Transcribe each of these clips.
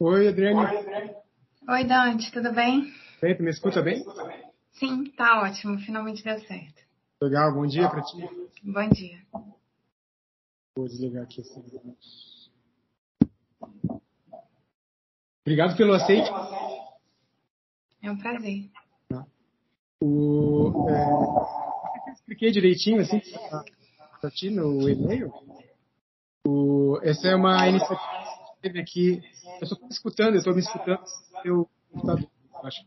Oi, Adriane. Oi, Dante, tudo bem? Bem, tu me escuta bem? Sim, tá ótimo, finalmente deu certo. Legal, bom dia para ti. Bom dia. Vou desligar aqui assim. Obrigado pelo aceite. É um prazer. Tá. O, é, eu expliquei direitinho assim para ti no e-mail. O, essa é uma iniciativa teve aqui. Eu estou escutando, eu estou me escutando pelo computador, acho.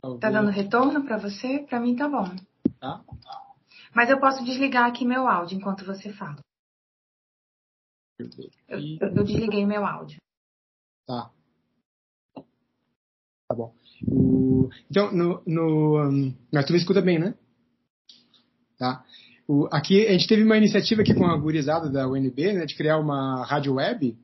Talvez. Tá dando retorno para você? Para mim tá bom. Tá. Mas eu posso desligar aqui meu áudio enquanto você fala. Eu, eu desliguei meu áudio. Tá. Tá bom. O, então, no, no, um, mas tu me escuta bem, né? Tá. O, aqui, a gente teve uma iniciativa aqui com a gurizada da UNB, né, de criar uma rádio web.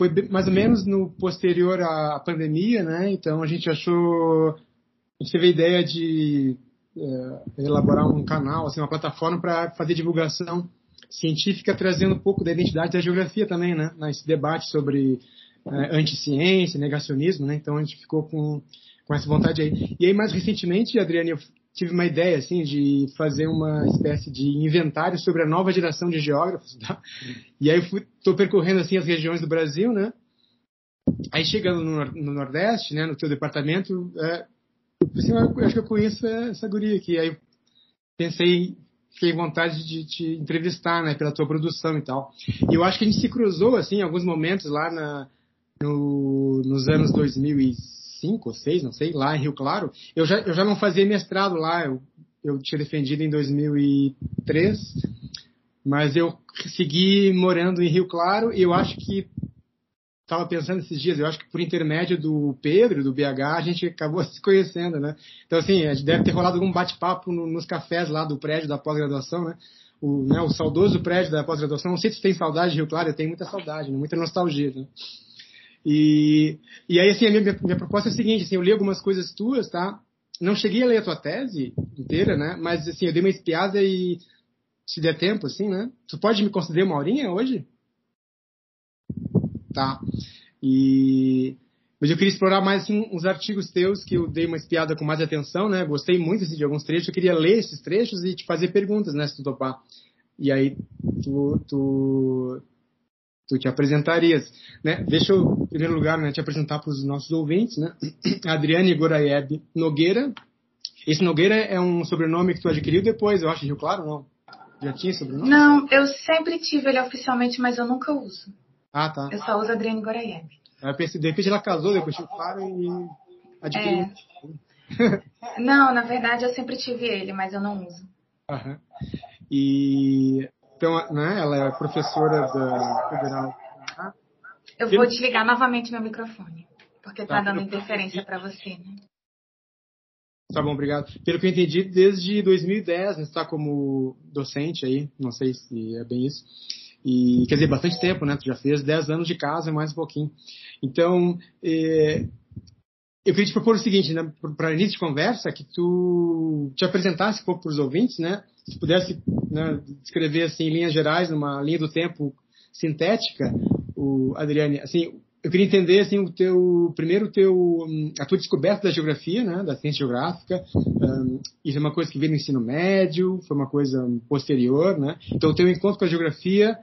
Foi mais ou menos no posterior à pandemia, né? Então a gente achou, a gente teve a ideia de é, elaborar um canal, assim, uma plataforma para fazer divulgação científica, trazendo um pouco da identidade da geografia também, né? Nesse debate sobre é, anticiência, negacionismo, né? Então a gente ficou com, com essa vontade aí. E aí, mais recentemente, Adriane, eu tive uma ideia, assim, de fazer uma espécie de inventário sobre a nova geração de geógrafos, tá? E aí eu estou percorrendo, assim, as regiões do Brasil, né? Aí chegando no, no Nordeste, né, no teu departamento, é, eu, eu acho que eu conheço essa guria aqui. Aí pensei, fiquei vontade de te entrevistar, né, pela tua produção e tal. E eu acho que a gente se cruzou, assim, em alguns momentos lá na, no, nos anos 2005 ou 2006, não sei, lá em Rio Claro. Eu já, eu já não fazia mestrado lá, eu, eu tinha defendido em 2003, mas eu segui morando em Rio Claro e eu acho que estava pensando esses dias, eu acho que por intermédio do Pedro, do BH, a gente acabou se conhecendo, né? Então, assim, deve ter rolado algum bate-papo no, nos cafés lá do prédio da pós-graduação, né? O, né, o saudoso prédio da pós-graduação. Não sei se tem saudade de Rio Claro, eu tenho muita saudade, né? muita nostalgia, né? E, e aí, assim, a minha, minha proposta é a seguinte, assim, eu li algumas coisas tuas, tá? Não cheguei a ler a tua tese inteira, né? Mas, assim, eu dei uma espiada e, se der tempo, assim, né? Tu pode me conceder uma horinha hoje? Tá. E... Mas eu queria explorar mais, assim, uns artigos teus que eu dei uma espiada com mais atenção, né? Gostei muito, assim, de alguns trechos. Eu queria ler esses trechos e te fazer perguntas, né? Se tu topar. E aí, tu, tu, tu te apresentarias. Né? Deixa eu, em primeiro lugar, né, te apresentar para os nossos ouvintes. Né? Adriane Goraieb Nogueira. Esse Nogueira é um sobrenome que tu adquiriu depois, eu acho, Rio Claro, não? Já tinha sobrenome? Não, eu sempre tive ele oficialmente, mas eu nunca uso. Ah, tá. Eu só uso Adriane Goraieb. Eu pensei, de repente ela casou depois Rio Claro e adquiriu. É. não, na verdade eu sempre tive ele, mas eu não uso. Aham. E então, né, ela é professora da Federal. Eu vou desligar novamente meu microfone, porque está tá dando interferência para você, né? Tá bom, obrigado. Pelo que eu entendi, desde 2010 você está como docente aí, não sei se é bem isso. E quer dizer, bastante tempo, né? Tu já fez 10 anos de casa, mais um pouquinho. Então, é, eu queria te propor o seguinte, né, para início de conversa, que tu te apresentasse um pouco para os ouvintes, né? Se pudesse né, descrever assim, em linhas gerais, numa linha do tempo sintética, o Adriane, assim, eu queria entender assim o teu primeiro teu a tua descoberta da geografia, né, da ciência geográfica. Um, isso é uma coisa que veio no ensino médio, foi uma coisa posterior, né? Então o teu encontro com a geografia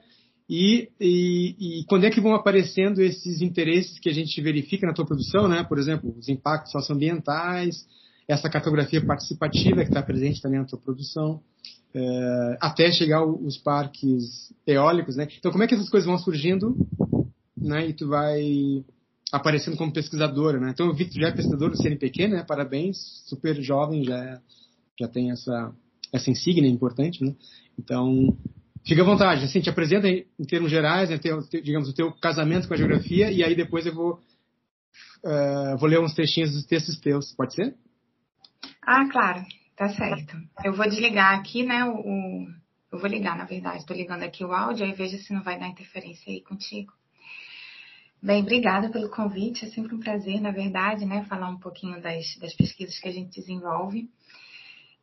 e, e, e, quando é que vão aparecendo esses interesses que a gente verifica na tua produção, né? Por exemplo, os impactos socioambientais, essa cartografia participativa que está presente também na tua produção, é, até chegar os parques eólicos, né? Então, como é que essas coisas vão surgindo, né? E tu vai aparecendo como pesquisadora, né? Então, que tu já é pesquisador do CNPq, né? Parabéns, super jovem, já já tem essa essa insígnia importante, né? Então, Fica à vontade, assim, te apresenta em, termos gerais, né, digamos, o teu casamento com a geografia, e aí depois eu vou, uh, vou ler uns textinhos dos textos teus, pode ser? Ah, claro, tá certo. Eu vou desligar aqui, né, o, eu vou ligar, na verdade, estou ligando aqui o áudio, aí veja se não vai dar interferência aí contigo. Bem, obrigada pelo convite, é sempre um prazer, na verdade, né, falar um pouquinho das, das pesquisas que a gente desenvolve.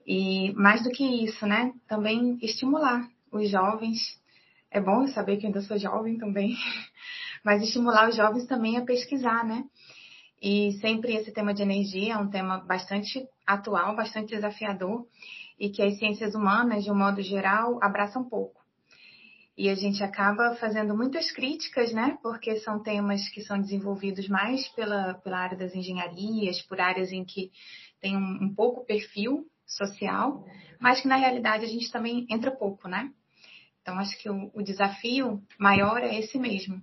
E mais do que isso, né, também estimular os jovens. É bom saber que ainda sou jovem também, mas estimular os jovens também a pesquisar, né? E sempre esse tema de energia é um tema bastante atual, bastante desafiador e que as ciências humanas, de um modo geral, abraçam pouco. E a gente acaba fazendo muitas críticas, né? Porque são temas que são desenvolvidos mais pela, pela área das engenharias, por áreas em que tem um, um pouco perfil social, mas que na realidade a gente também entra pouco, né? Então, acho que o, o desafio maior é esse mesmo.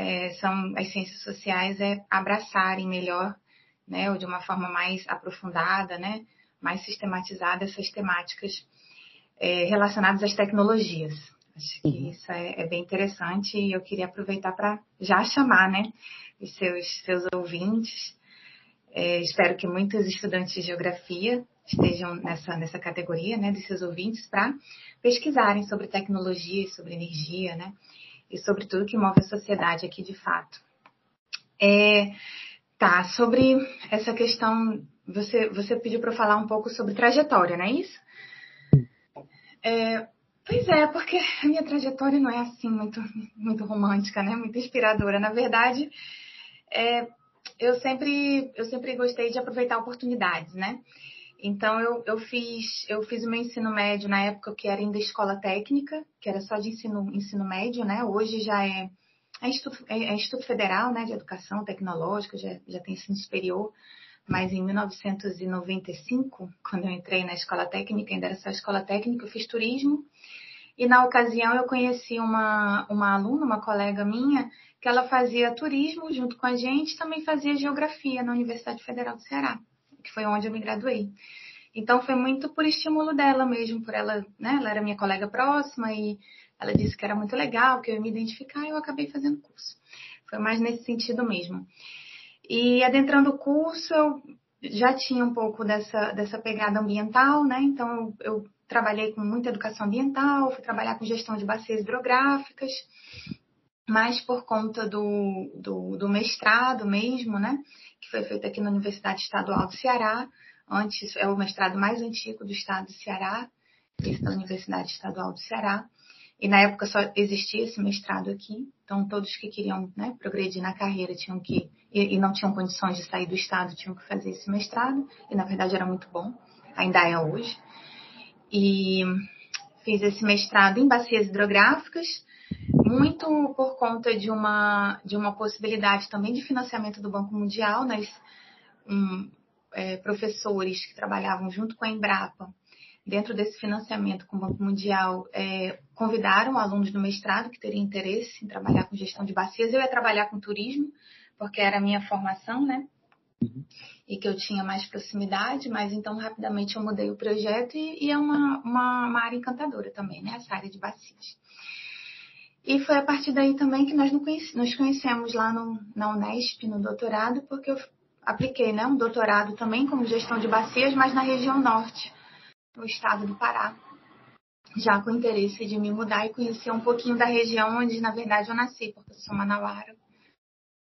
É, são as ciências sociais é abraçarem melhor, né, ou de uma forma mais aprofundada, né, mais sistematizada essas temáticas é, relacionadas às tecnologias. Acho que uhum. isso é, é, bem interessante e eu queria aproveitar para já chamar, né, os seus, seus ouvintes. É, espero que muitos estudantes de geografia estejam nessa, nessa categoria, né, de seus ouvintes, para pesquisarem sobre tecnologia e sobre energia, né, e sobre tudo que move a sociedade aqui de fato. É, tá, sobre essa questão, você, você pediu para falar um pouco sobre trajetória, não é isso? É, pois é, porque a minha trajetória não é assim muito, muito romântica, né, muito inspiradora. Na verdade, é, eu sempre, eu sempre gostei de aproveitar oportunidades, né? Então eu, eu fiz eu fiz o meu ensino médio na época que era ainda escola técnica, que era só de ensino, ensino médio, né? Hoje já é, é, Instituto, é, é Instituto Federal né, de Educação Tecnológica, já, já tem ensino superior, mas em 1995, quando eu entrei na escola técnica, ainda era só escola técnica, eu fiz turismo. E na ocasião eu conheci uma, uma aluna, uma colega minha, que ela fazia turismo junto com a gente, também fazia geografia na Universidade Federal do Ceará que foi onde eu me graduei. Então foi muito por estímulo dela mesmo, por ela, né? Ela era minha colega próxima e ela disse que era muito legal, que eu ia me identificar e eu acabei fazendo curso. Foi mais nesse sentido mesmo. E adentrando o curso, eu já tinha um pouco dessa, dessa pegada ambiental, né? Então eu, eu trabalhei com muita educação ambiental, fui trabalhar com gestão de bacias hidrográficas, mas por conta do, do, do mestrado mesmo, né? Foi feito aqui na Universidade Estadual do Ceará. Antes é o mestrado mais antigo do estado do Ceará, esse da Universidade Estadual do Ceará. E na época só existia esse mestrado aqui, então todos que queriam né, progredir na carreira tinham que, e, e, não tinham condições de sair do estado, tinham que fazer esse mestrado, e na verdade era muito bom, ainda é hoje. E fiz esse mestrado em bacias hidrográficas, muito por conta de uma, de uma possibilidade também de financiamento do Banco Mundial, nós, um, é, professores que trabalhavam junto com a Embrapa, dentro desse financiamento com o Banco Mundial, é, convidaram alunos do mestrado que teriam interesse em trabalhar com gestão de bacias. Eu ia trabalhar com turismo, porque era a minha formação, né? Uhum. E que eu tinha mais proximidade, mas então rapidamente eu mudei o projeto e, e é uma, uma, uma, área encantadora também, né? Essa área de bacias. E foi a partir daí também que nós nos conhecemos lá no, na Unesp, no doutorado, porque eu apliquei né, um doutorado também como gestão de bacias, mas na região norte, no estado do Pará. Já com interesse de me mudar e conhecer um pouquinho da região onde, na verdade, eu nasci, porque eu sou manauara.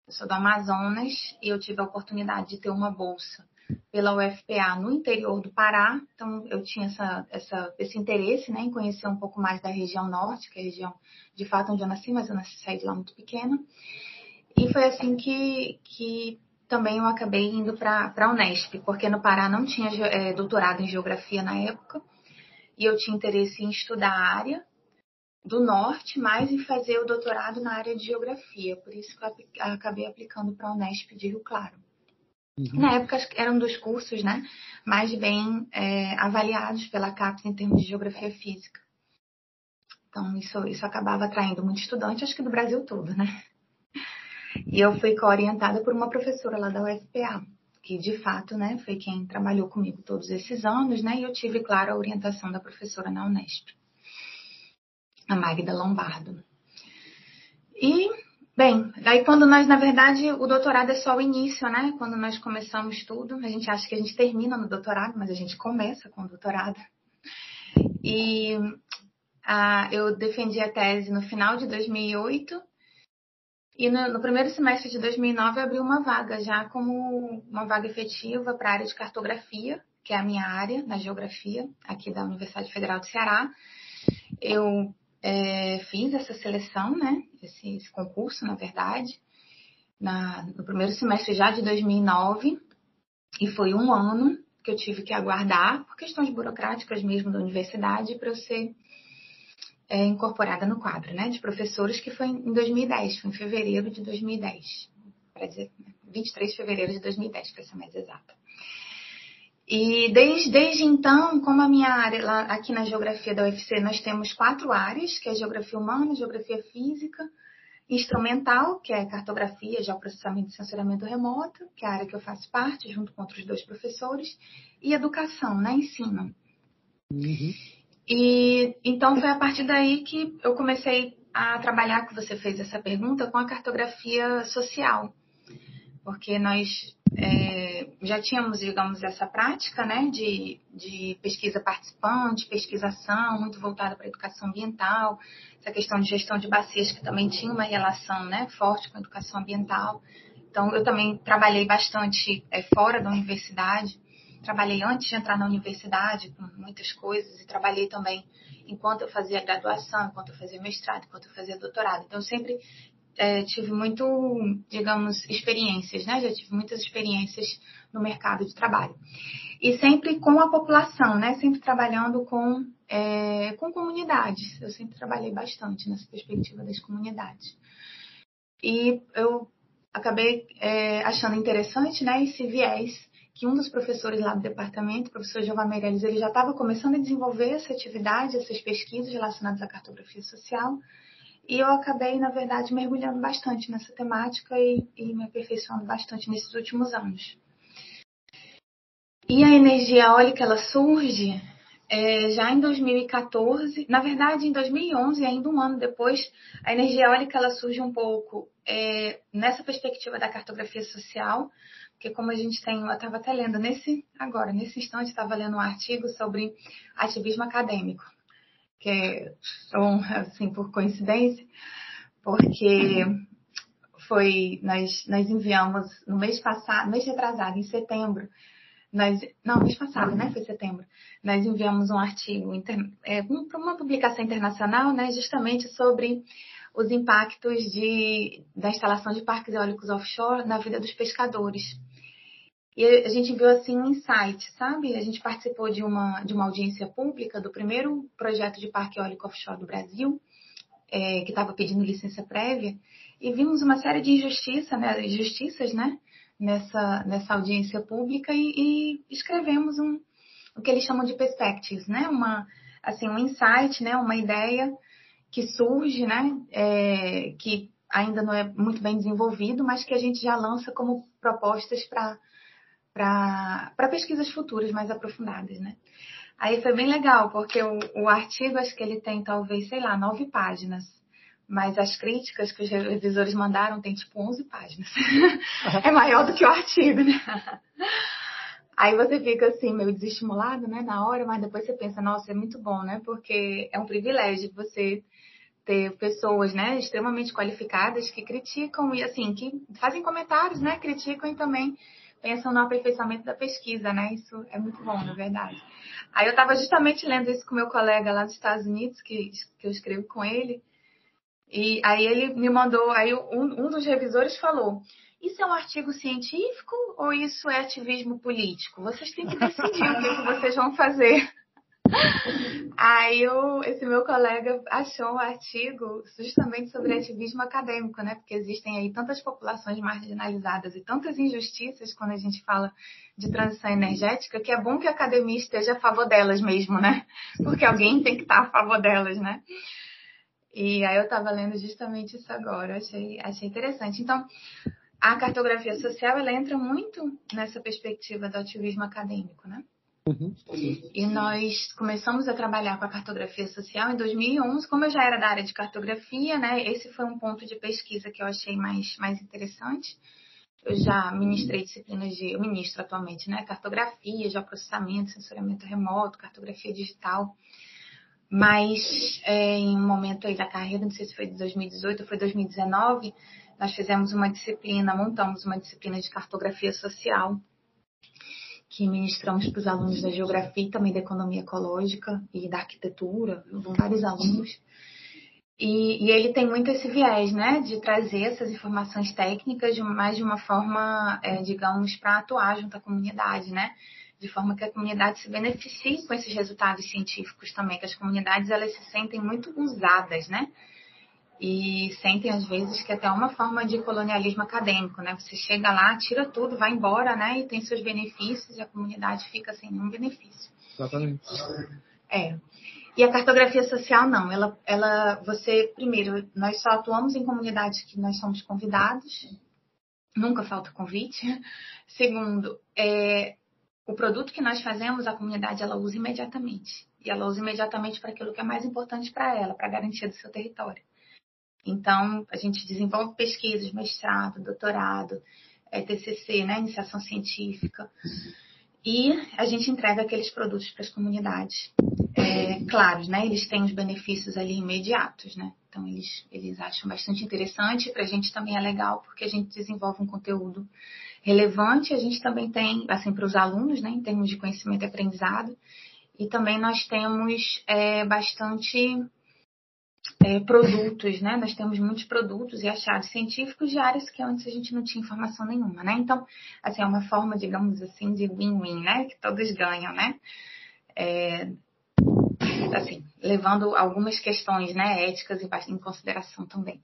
Eu sou do Amazonas e eu tive a oportunidade de ter uma bolsa pela UFPA no interior do Pará. Então, eu tinha essa, essa, esse interesse né, em conhecer um pouco mais da região norte, que é a região de fato onde eu nasci, mas eu nasci saí de lá muito pequena. E foi assim que, que também eu acabei indo para a Unesp, porque no Pará não tinha é, doutorado em geografia na época, e eu tinha interesse em estudar a área do norte, mais em fazer o doutorado na área de geografia. Por isso que eu acabei aplicando para a Unesp de Rio Claro. Uhum. Na época era um dos cursos né, mais bem é, avaliados pela CAPES em termos de geografia física. Então, isso, isso acabava atraindo muito estudante, acho que do Brasil todo, né? E eu fui co-orientada por uma professora lá da UFPA, que de fato né, foi quem trabalhou comigo todos esses anos, né? E eu tive, claro, a orientação da professora na Unesp, a Magda Lombardo. E Bem, daí quando nós, na verdade, o doutorado é só o início, né? Quando nós começamos tudo, a gente acha que a gente termina no doutorado, mas a gente começa com o doutorado. E ah, eu defendi a tese no final de 2008 e no, no, primeiro semestre de 2009 eu abri uma vaga já como uma vaga efetiva para a área de cartografia, que é a minha área na geografia aqui da Universidade Federal do Ceará. Eu é, fiz essa seleção, né? Esse, esse concurso, na verdade, na, no primeiro semestre já de 2009, e foi um ano que eu tive que aguardar, por questões burocráticas mesmo da universidade, para eu ser é, incorporada no quadro, né? De professores, que foi em 2010, foi em fevereiro de 2010, para dizer, 23 de fevereiro de 2010, para ser mais exata. E desde, desde então, como a minha área, lá, aqui na geografia da UFC, nós temos quatro áreas, que é geografia humana, geografia física, instrumental, que é cartografia, geoprocessamento e sensoramento remoto, que é a área que eu faço parte, junto com outros dois professores, e educação, né, ensino. Uhum. E então foi a partir daí que eu comecei a trabalhar, que você fez essa pergunta, com a cartografia social porque nós é, já tínhamos, digamos, essa prática né, de, de pesquisa participante, pesquisação, muito voltada para a educação ambiental, essa questão de gestão de bacias, que também tinha uma relação né, forte com a educação ambiental. Então, eu também trabalhei bastante é, fora da universidade, trabalhei antes de entrar na universidade com muitas coisas, e trabalhei também enquanto eu fazia graduação, enquanto eu fazia mestrado, enquanto eu fazia doutorado. Então, eu sempre é, tive muito, digamos, experiências, né? Já tive muitas experiências no mercado de trabalho. E sempre com a população, né? Sempre trabalhando com, é, com comunidades. Eu sempre trabalhei bastante nessa perspectiva das comunidades. E eu acabei é, achando interessante, né? Esse viés que um dos professores lá do departamento, o professor Giovanni Meirelles, ele já estava começando a desenvolver essa atividade, essas pesquisas relacionadas à cartografia social, e eu acabei, na verdade, mergulhando bastante nessa temática e, e me aperfeiçoando bastante nesses últimos anos. E a energia eólica, ela surge é, já em 2014, na verdade, em 2011, ainda um ano depois, a energia eólica ela surge um pouco é, nessa perspectiva da cartografia social, porque como a gente tem, eu estava até lendo nesse agora, nesse instante, estava lendo um artigo sobre ativismo acadêmico que é assim, por coincidência, porque foi, nós, nós enviamos no mês passado, mês retrasado, em setembro, nós, não, mês passado, né, foi setembro, nós enviamos um artigo é, para uma publicação internacional, né, justamente sobre os impactos de, da instalação de parques eólicos offshore na vida dos pescadores. E a gente viu assim um insight, sabe? A gente participou de uma, de uma audiência pública do primeiro projeto de parque eólico offshore do Brasil, é, que estava pedindo licença prévia, e vimos uma série de injustiça, né, injustiças né, nessa, nessa audiência pública e, e escrevemos um, o que eles chamam de perspectives, né? Uma, assim, um insight, né, uma ideia que surge, né, é, que ainda não é muito bem desenvolvido, mas que a gente já lança como propostas para para pesquisas futuras mais aprofundadas, né? Aí foi bem legal, porque o, o artigo, acho que ele tem talvez, sei lá, nove páginas. Mas as críticas que os revisores mandaram tem tipo 11 páginas. é maior do que o artigo, né? Aí você fica assim, meio desestimulado, né, na hora, mas depois você pensa, nossa, é muito bom, né? Porque é um privilégio você ter pessoas, né, extremamente qualificadas que criticam e assim, que fazem comentários, né, criticam e também pensam no aperfeiçoamento da pesquisa, né? Isso é muito bom, na verdade. Aí eu estava justamente lendo isso com meu colega lá dos Estados Unidos, que, que eu escrevo com ele, e aí ele me mandou, aí um, um dos revisores falou, isso é um artigo científico ou isso é ativismo político? Vocês têm que decidir o que, que vocês vão fazer. Aí eu, esse meu colega achou um artigo justamente sobre ativismo acadêmico, né? Porque existem aí tantas populações marginalizadas e tantas injustiças quando a gente fala de transição energética, que é bom que a academia esteja a favor delas mesmo, né? Porque alguém tem que estar a favor delas, né? E aí eu estava lendo justamente isso agora, achei, achei interessante. Então, a cartografia social, ela entra muito nessa perspectiva do ativismo acadêmico, né? Uhum. E nós começamos a trabalhar com a cartografia social em 2011. Como eu já era da área de cartografia, né, esse foi um ponto de pesquisa que eu achei mais, mais interessante. Eu já ministrei disciplinas de, eu ministro atualmente, né, cartografia, geoprocessamento, sensoramento remoto, cartografia digital. Mas é, em um momento aí da carreira, não sei se foi de 2018 ou foi 2019, nós fizemos uma disciplina, montamos uma disciplina de cartografia social que ministramos para os alunos da geografia e também da economia ecológica e da arquitetura, vários alunos. E, e, ele tem muito esse viés, né, de trazer essas informações técnicas de, mais de uma forma, é, digamos, para atuar junto à comunidade, né? De forma que a comunidade se beneficie com esses resultados científicos também, que as comunidades elas se sentem muito usadas, né? E sentem às vezes que é até uma forma de colonialismo acadêmico, né? Você chega lá, tira tudo, vai embora, né? E tem seus benefícios e a comunidade fica sem nenhum benefício. Exatamente. É. E a cartografia social não, ela, ela, você primeiro, nós só atuamos em comunidades que nós somos convidados, nunca falta convite. Segundo, é, o produto que nós fazemos, a comunidade ela usa imediatamente e ela usa imediatamente para aquilo que é mais importante para ela, para a garantia do seu território. Então, a gente desenvolve pesquisas, mestrado, doutorado, é, TCC, né, iniciação científica. E a gente entrega aqueles produtos para as comunidades. É, né? Eles têm os benefícios ali imediatos, né? Então, eles, eles acham bastante interessante. Para a gente também é legal, porque a gente desenvolve um conteúdo relevante. A gente também tem, assim, para os alunos, né? Em termos de conhecimento e aprendizado. E também nós temos é, bastante é, produtos, né? Nós temos muitos produtos e achados científicos de áreas que antes a gente não tinha informação nenhuma, né? Então, assim, é uma forma, digamos assim, de win-win, né? Que todos ganham, né? É, assim, levando algumas questões, né, éticas em consideração também.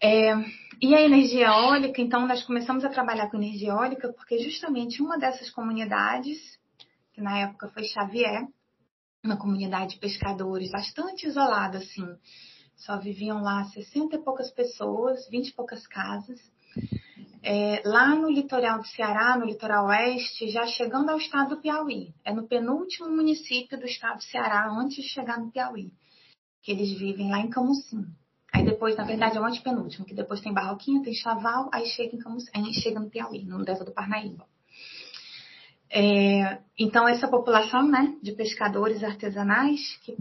É, e a energia eólica, então, nós começamos a trabalhar com energia eólica porque justamente uma dessas comunidades, que na época foi Xavier, uma comunidade de pescadores bastante isolada, assim. Só viviam lá 60 e poucas pessoas, 20 e poucas casas. É, lá no litoral do Ceará, no litoral oeste, já chegando ao estado do Piauí. É no penúltimo município do estado do Ceará, antes de chegar no Piauí. Que eles vivem lá em Camusim. Aí depois, na verdade, é o antepenúltimo, que depois tem Barroquinha, tem Chaval, aí chega, em Camusim, aí chega no Piauí, no Delta do Parnaíba. É, então, essa população né, de pescadores artesanais, que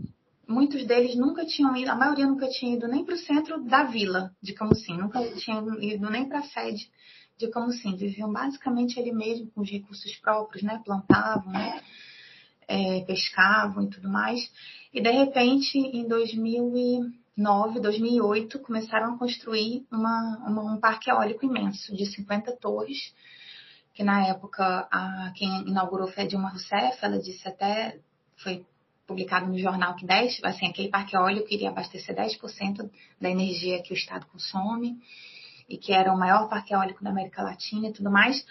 muitos deles nunca tinham ido, a maioria nunca tinha ido nem para o centro da vila de Camusim, nunca tinham ido nem para a sede de Camusim, viviam basicamente ali mesmo com os recursos próprios, né, plantavam, né, é, pescavam e tudo mais. E de repente, em 2009, 2008, começaram a construir uma, uma, um parque eólico imenso de 50 torres que na época a, quem inaugurou foi a Dilma Rousseff, ela disse até, foi publicado no jornal que 10, assim, aquele parque eólico iria abastecer 10% da energia que o Estado consome e que era o maior parque eólico da América Latina e tudo mais.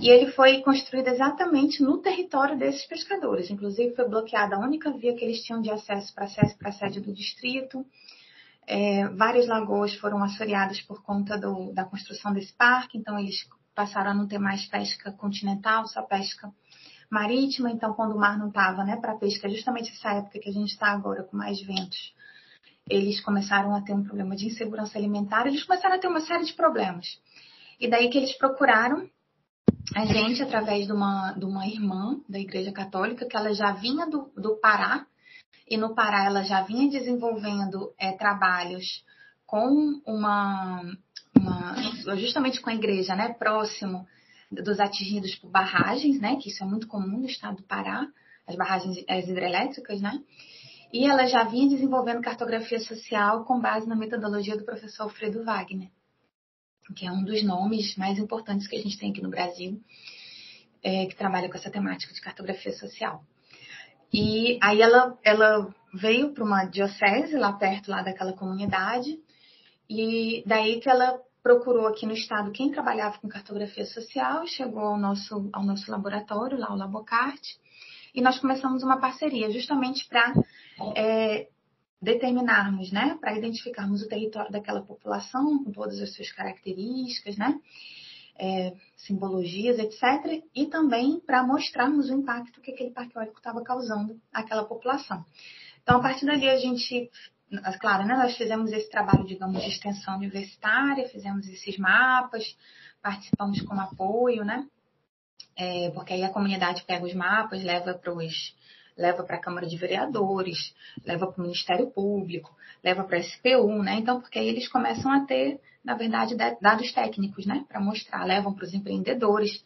E ele foi construído exatamente no território desses pescadores. Inclusive, foi bloqueada a única via que eles tinham de acesso para acesso para a sede do distrito. É, várias lagoas foram assoreadas por conta do, da construção desse parque, então eles passaram a não ter mais pesca continental, só pesca marítima. Então, quando o mar não estava né, para pesca, justamente essa época que a gente está agora com mais ventos, eles começaram a ter um problema de insegurança alimentar, eles começaram a ter uma série de problemas. E daí que eles procuraram a gente através de uma, de uma irmã da Igreja Católica, que ela já vinha do, do Pará, e no Pará ela já vinha desenvolvendo é, trabalhos com uma, justamente com a igreja, né, próximo dos atingidos por barragens, né, que isso é muito comum no estado do Pará, as barragens as hidrelétricas, né, e ela já vinha desenvolvendo cartografia social com base na metodologia do professor Alfredo Wagner, que é um dos nomes mais importantes que a gente tem aqui no Brasil, é, que trabalha com essa temática de cartografia social. E aí ela, ela veio para uma diocese lá perto lá daquela comunidade, e daí que ela procurou aqui no estado quem trabalhava com cartografia social chegou ao nosso, ao nosso laboratório, lá o Labocarte, e nós começamos uma parceria justamente para é, determinarmos, né, para identificarmos o território daquela população com todas as suas características, né, é, simbologias, etc., e também para mostrarmos o impacto que aquele parque eólico estava causando àquela população. Então, a partir dali, a gente claro, né, nós fizemos esse trabalho, digamos, de extensão universitária, fizemos esses mapas, participamos com apoio, né? É, porque aí a comunidade pega os mapas, leva para os leva para a Câmara de Vereadores, leva para o Ministério Público, leva para a SPU, né? Então, porque aí eles começam a ter, na verdade, dados técnicos, né? Para mostrar, levam para os empreendedores,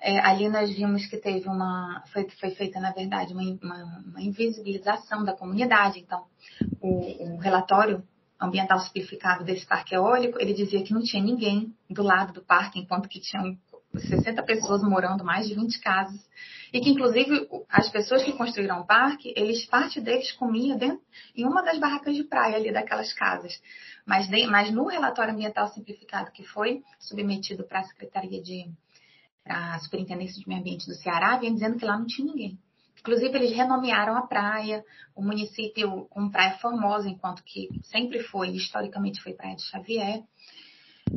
é, ali nós vimos que teve uma. Foi, foi feita, na verdade, uma, uma, uma invisibilização da comunidade. Então, o, o, relatório ambiental simplificado desse parque eólico, ele dizia que não tinha ninguém do lado do parque, enquanto que tinham 60 pessoas morando, mais de 20 casas. E que, inclusive, as pessoas que construíram o parque, eles, parte deles comia dentro, em uma das barracas de praia ali daquelas casas. Mas, mas no relatório ambiental simplificado que foi submetido para a Secretaria de a Superintendência de Meio Ambiente do Ceará, vem dizendo que lá não tinha ninguém. Inclusive, eles renomearam a praia, o município com Praia Formosa, enquanto que sempre foi, historicamente foi Praia de Xavier.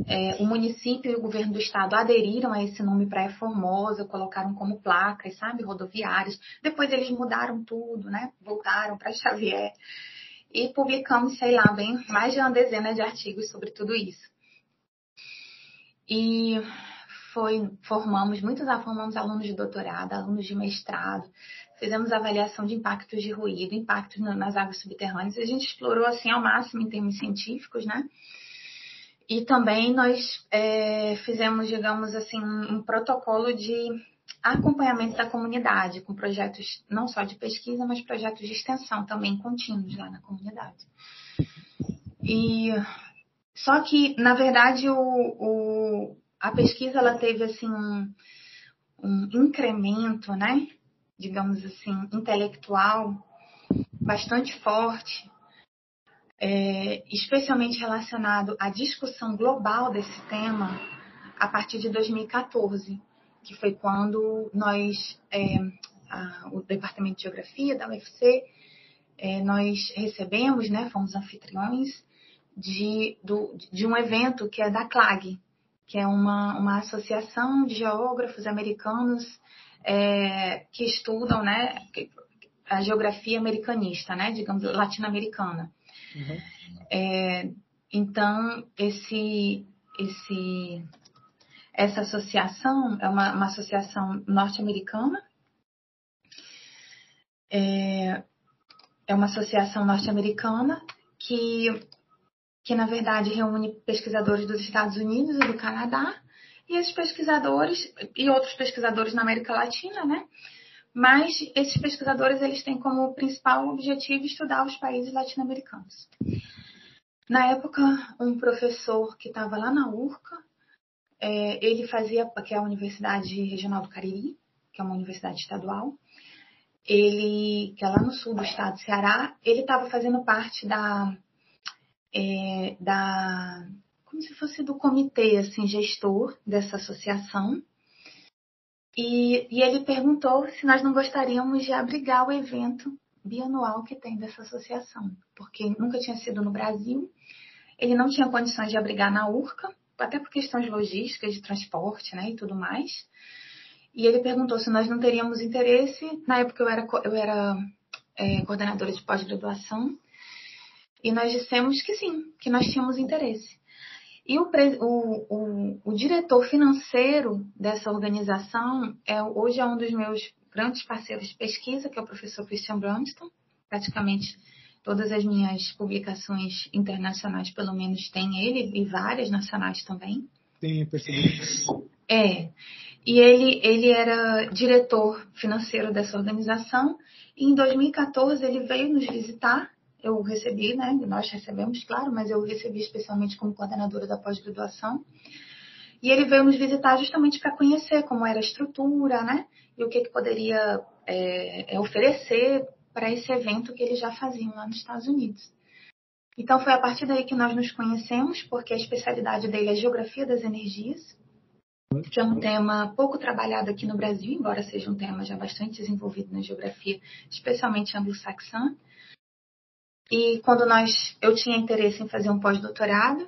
É, o município e o governo do estado aderiram a esse nome Praia Formosa, colocaram como placas, sabe, rodoviárias. Depois eles mudaram tudo, né? Voltaram para Xavier. E publicamos, sei lá, bem, mais de uma dezena de artigos sobre tudo isso. E foi, formamos, muitos formamos alunos de doutorado, alunos de mestrado, fizemos avaliação de impactos de ruído, impactos nas águas subterrâneas. A gente explorou assim ao máximo em termos científicos, né? E também nós é, fizemos, digamos assim, um protocolo de acompanhamento da comunidade, com projetos não só de pesquisa, mas projetos de extensão também contínuos lá na comunidade. E só que, na verdade, o, o a pesquisa ela teve assim um, um incremento, né? digamos assim, intelectual bastante forte, é, especialmente relacionado à discussão global desse tema a partir de 2014, que foi quando nós, é, a, o Departamento de Geografia da UFC, é, nós recebemos, né, fomos anfitriões de, do, de um evento que é da CLAG, que é uma, uma associação de geógrafos americanos é, que estudam né, a geografia americanista, né, digamos, latino-americana. Uhum. É, então, esse, esse, essa associação é uma, uma associação norte-americana, é, é uma associação norte-americana que, que, na verdade, reúne pesquisadores dos Estados Unidos e do Canadá e esses pesquisadores e outros pesquisadores na América Latina, né? Mas esses pesquisadores eles têm como principal objetivo estudar os países latino-americanos. Na época, um professor que estava lá na URCA, é, ele fazia, que é a Universidade Regional do Cariri, que é uma universidade estadual, ele, que é lá no sul do estado do Ceará, ele estava fazendo parte da, é, da como se fosse do comitê assim gestor dessa associação. E, e ele perguntou se nós não gostaríamos de abrigar o evento bianual que tem dessa associação, porque nunca tinha sido no Brasil, ele não tinha condições de abrigar na URCA, até por questões logísticas, de transporte né, e tudo mais. E ele perguntou se nós não teríamos interesse. Na época eu era, eu era é, coordenadora de pós-graduação, e nós dissemos que sim, que nós tínhamos interesse. E o, o, o, o, diretor financeiro dessa organização é, hoje é um dos meus grandes parceiros de pesquisa, que é o professor Christian Bronston. Praticamente todas as minhas publicações internacionais, pelo menos, tem ele, e várias nacionais também. Tem percebido. É. E ele, ele era diretor financeiro dessa organização. E em 2014 ele veio nos visitar eu recebi, né? Nós recebemos, claro, mas eu recebi especialmente como coordenadora da pós-graduação. E ele veio nos visitar justamente para conhecer como era a estrutura, né? E o que, que poderia é, é oferecer para esse evento que eles já faziam lá nos Estados Unidos. Então foi a partir daí que nós nos conhecemos, porque a especialidade dele é Geografia das Energias, que é um tema pouco trabalhado aqui no Brasil, embora seja um tema já bastante desenvolvido na geografia, especialmente anglo-saxã. E quando nós, eu tinha interesse em fazer um pós-doutorado,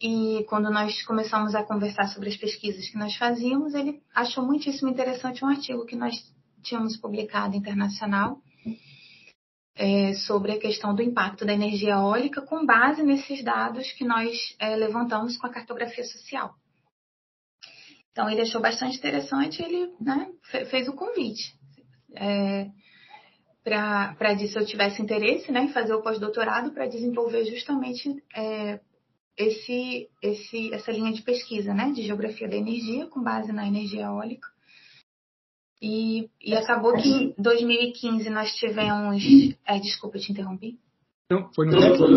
e quando nós começamos a conversar sobre as pesquisas que nós fazíamos, ele achou muitíssimo interessante um artigo que nós tínhamos publicado internacional é, sobre a questão do impacto da energia eólica com base nesses dados que nós é, levantamos com a cartografia social. Então ele achou bastante interessante, ele né, fez o convite. É, para disso eu tivesse interesse né, em fazer o pós-doutorado para desenvolver justamente é, esse, esse, essa linha de pesquisa, né, de geografia da energia, com base na energia eólica. E, e acabou que em 2015 nós tivemos. É, desculpa, eu te interrompi. Não, foi no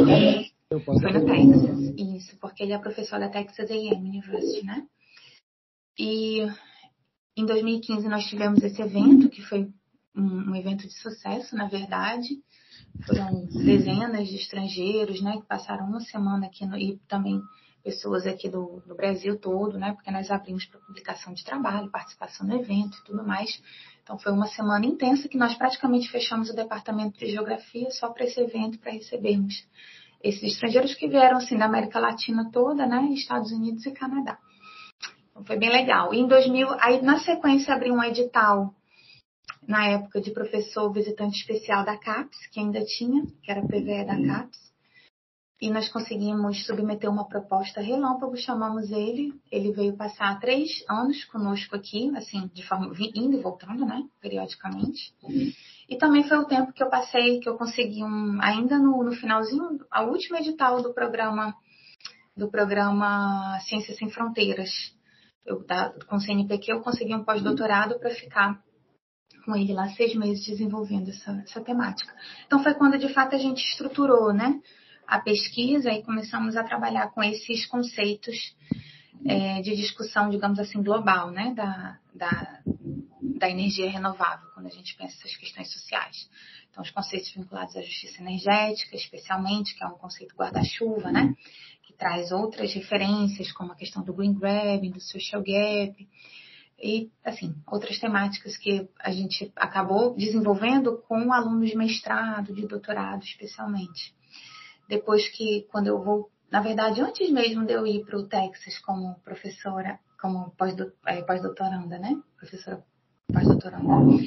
Texas. Foi no Texas, isso, porque ele é professor da Texas A&M University, né? E em 2015 nós tivemos esse evento, que foi um, um evento de sucesso, na verdade. Foram dezenas de estrangeiros, né, que passaram uma semana aqui no, e também pessoas aqui do, do Brasil todo, né, porque nós abrimos para publicação de trabalho, participação no evento e tudo mais. Então foi uma semana intensa que nós praticamente fechamos o departamento de geografia só para esse evento, para recebermos esses estrangeiros que vieram assim da América Latina toda, né, Estados Unidos e Canadá. Então foi bem legal. E em 2000, aí na sequência abri um edital na época de professor visitante especial da CAPES, que ainda tinha, que era PVE da CAPES. E nós conseguimos submeter uma proposta relâmpago, chamamos ele. Ele veio passar três anos conosco aqui, assim, de forma indo e voltando, né, periodicamente. E também foi o tempo que eu passei, que eu consegui um, ainda no, no finalzinho, a última edital do programa do programa Ciências Sem Fronteiras. Eu, da, com o CNPq eu consegui um pós-doutorado para ficar com ele lá seis meses desenvolvendo essa, essa temática. Então foi quando de fato a gente estruturou, né, a pesquisa e começamos a trabalhar com esses conceitos é, de discussão, digamos assim, global, né, da, da, da energia renovável, quando a gente pensa essas questões sociais. Então, os conceitos vinculados à justiça energética, especialmente, que é um conceito guarda-chuva, né, que traz outras referências, como a questão do green grabbing, do social gap, e, assim, outras temáticas que a gente acabou desenvolvendo com alunos de mestrado, de doutorado, especialmente. Depois que, quando eu vou, na verdade, antes mesmo de eu ir para o Texas como professora, como é, pós-doutoranda, né? Professora pós-doutoranda.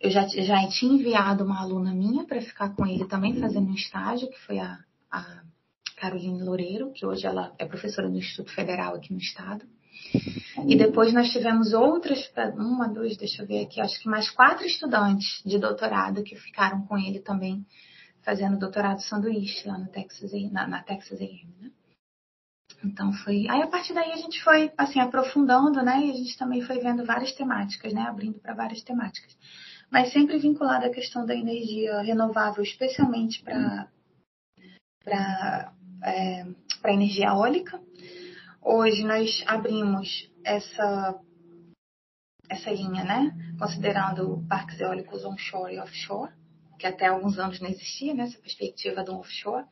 Eu já, já tinha enviado uma aluna minha para ficar com ele também fazendo um estágio, que foi a, a Caroline Loureiro, que hoje ela é professora do Instituto Federal aqui no estado. E depois nós tivemos outras, uma, duas, deixa eu ver aqui, acho que mais quatro estudantes de doutorado que ficaram com ele também fazendo doutorado sanduíche lá no Texas, na, na Texas A&M, né? Então foi. Aí a partir daí a gente foi assim aprofundando, né? E a gente também foi vendo várias temáticas, né? Abrindo para várias temáticas, mas sempre vinculada à questão da energia renovável, especialmente para para é, energia eólica Hoje nós abrimos essa, essa linha, né? Considerando parques eólicos onshore e offshore, que até alguns anos não existia, né? Essa perspectiva do offshore.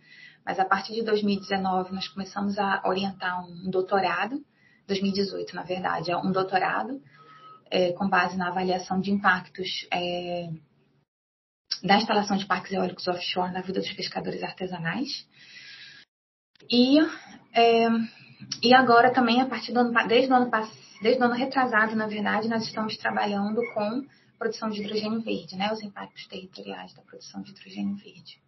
Mas a partir de 2019 nós começamos a orientar um doutorado, 2018 na verdade, é um doutorado é, com base na avaliação de impactos é, da instalação de parques eólicos offshore na vida dos pescadores artesanais. E é, e agora também, a partir do ano, desde o ano, desde o ano retrasado, na verdade, nós estamos trabalhando com produção de hidrogênio verde, né? Os impactos territoriais da produção de hidrogênio verde.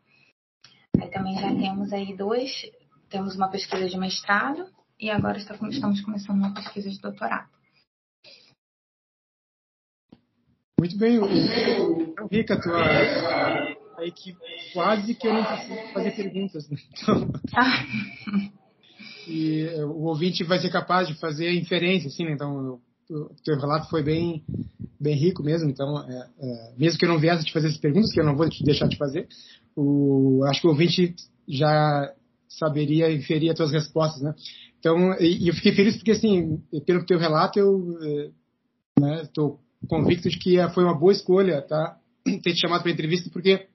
Aí também já temos aí dois, temos uma pesquisa de mestrado e agora estamos começando uma pesquisa de doutorado. Muito bem, Rica, tua aí que quase que eu não preciso fazer perguntas. Então... Ah e o ouvinte vai ser capaz de fazer inferência, assim, né? Então, o teu relato foi bem, bem rico mesmo, então, é, é, mesmo que eu não viesse te fazer essas perguntas, que eu não vou te deixar de fazer, o, acho que o ouvinte já saberia inferir as tuas respostas, né? Então, e, eu fiquei feliz porque, assim, pelo teu relato, eu estou é, né, convicto de que foi uma boa escolha, tá? Ter te chamado para entrevista, porque,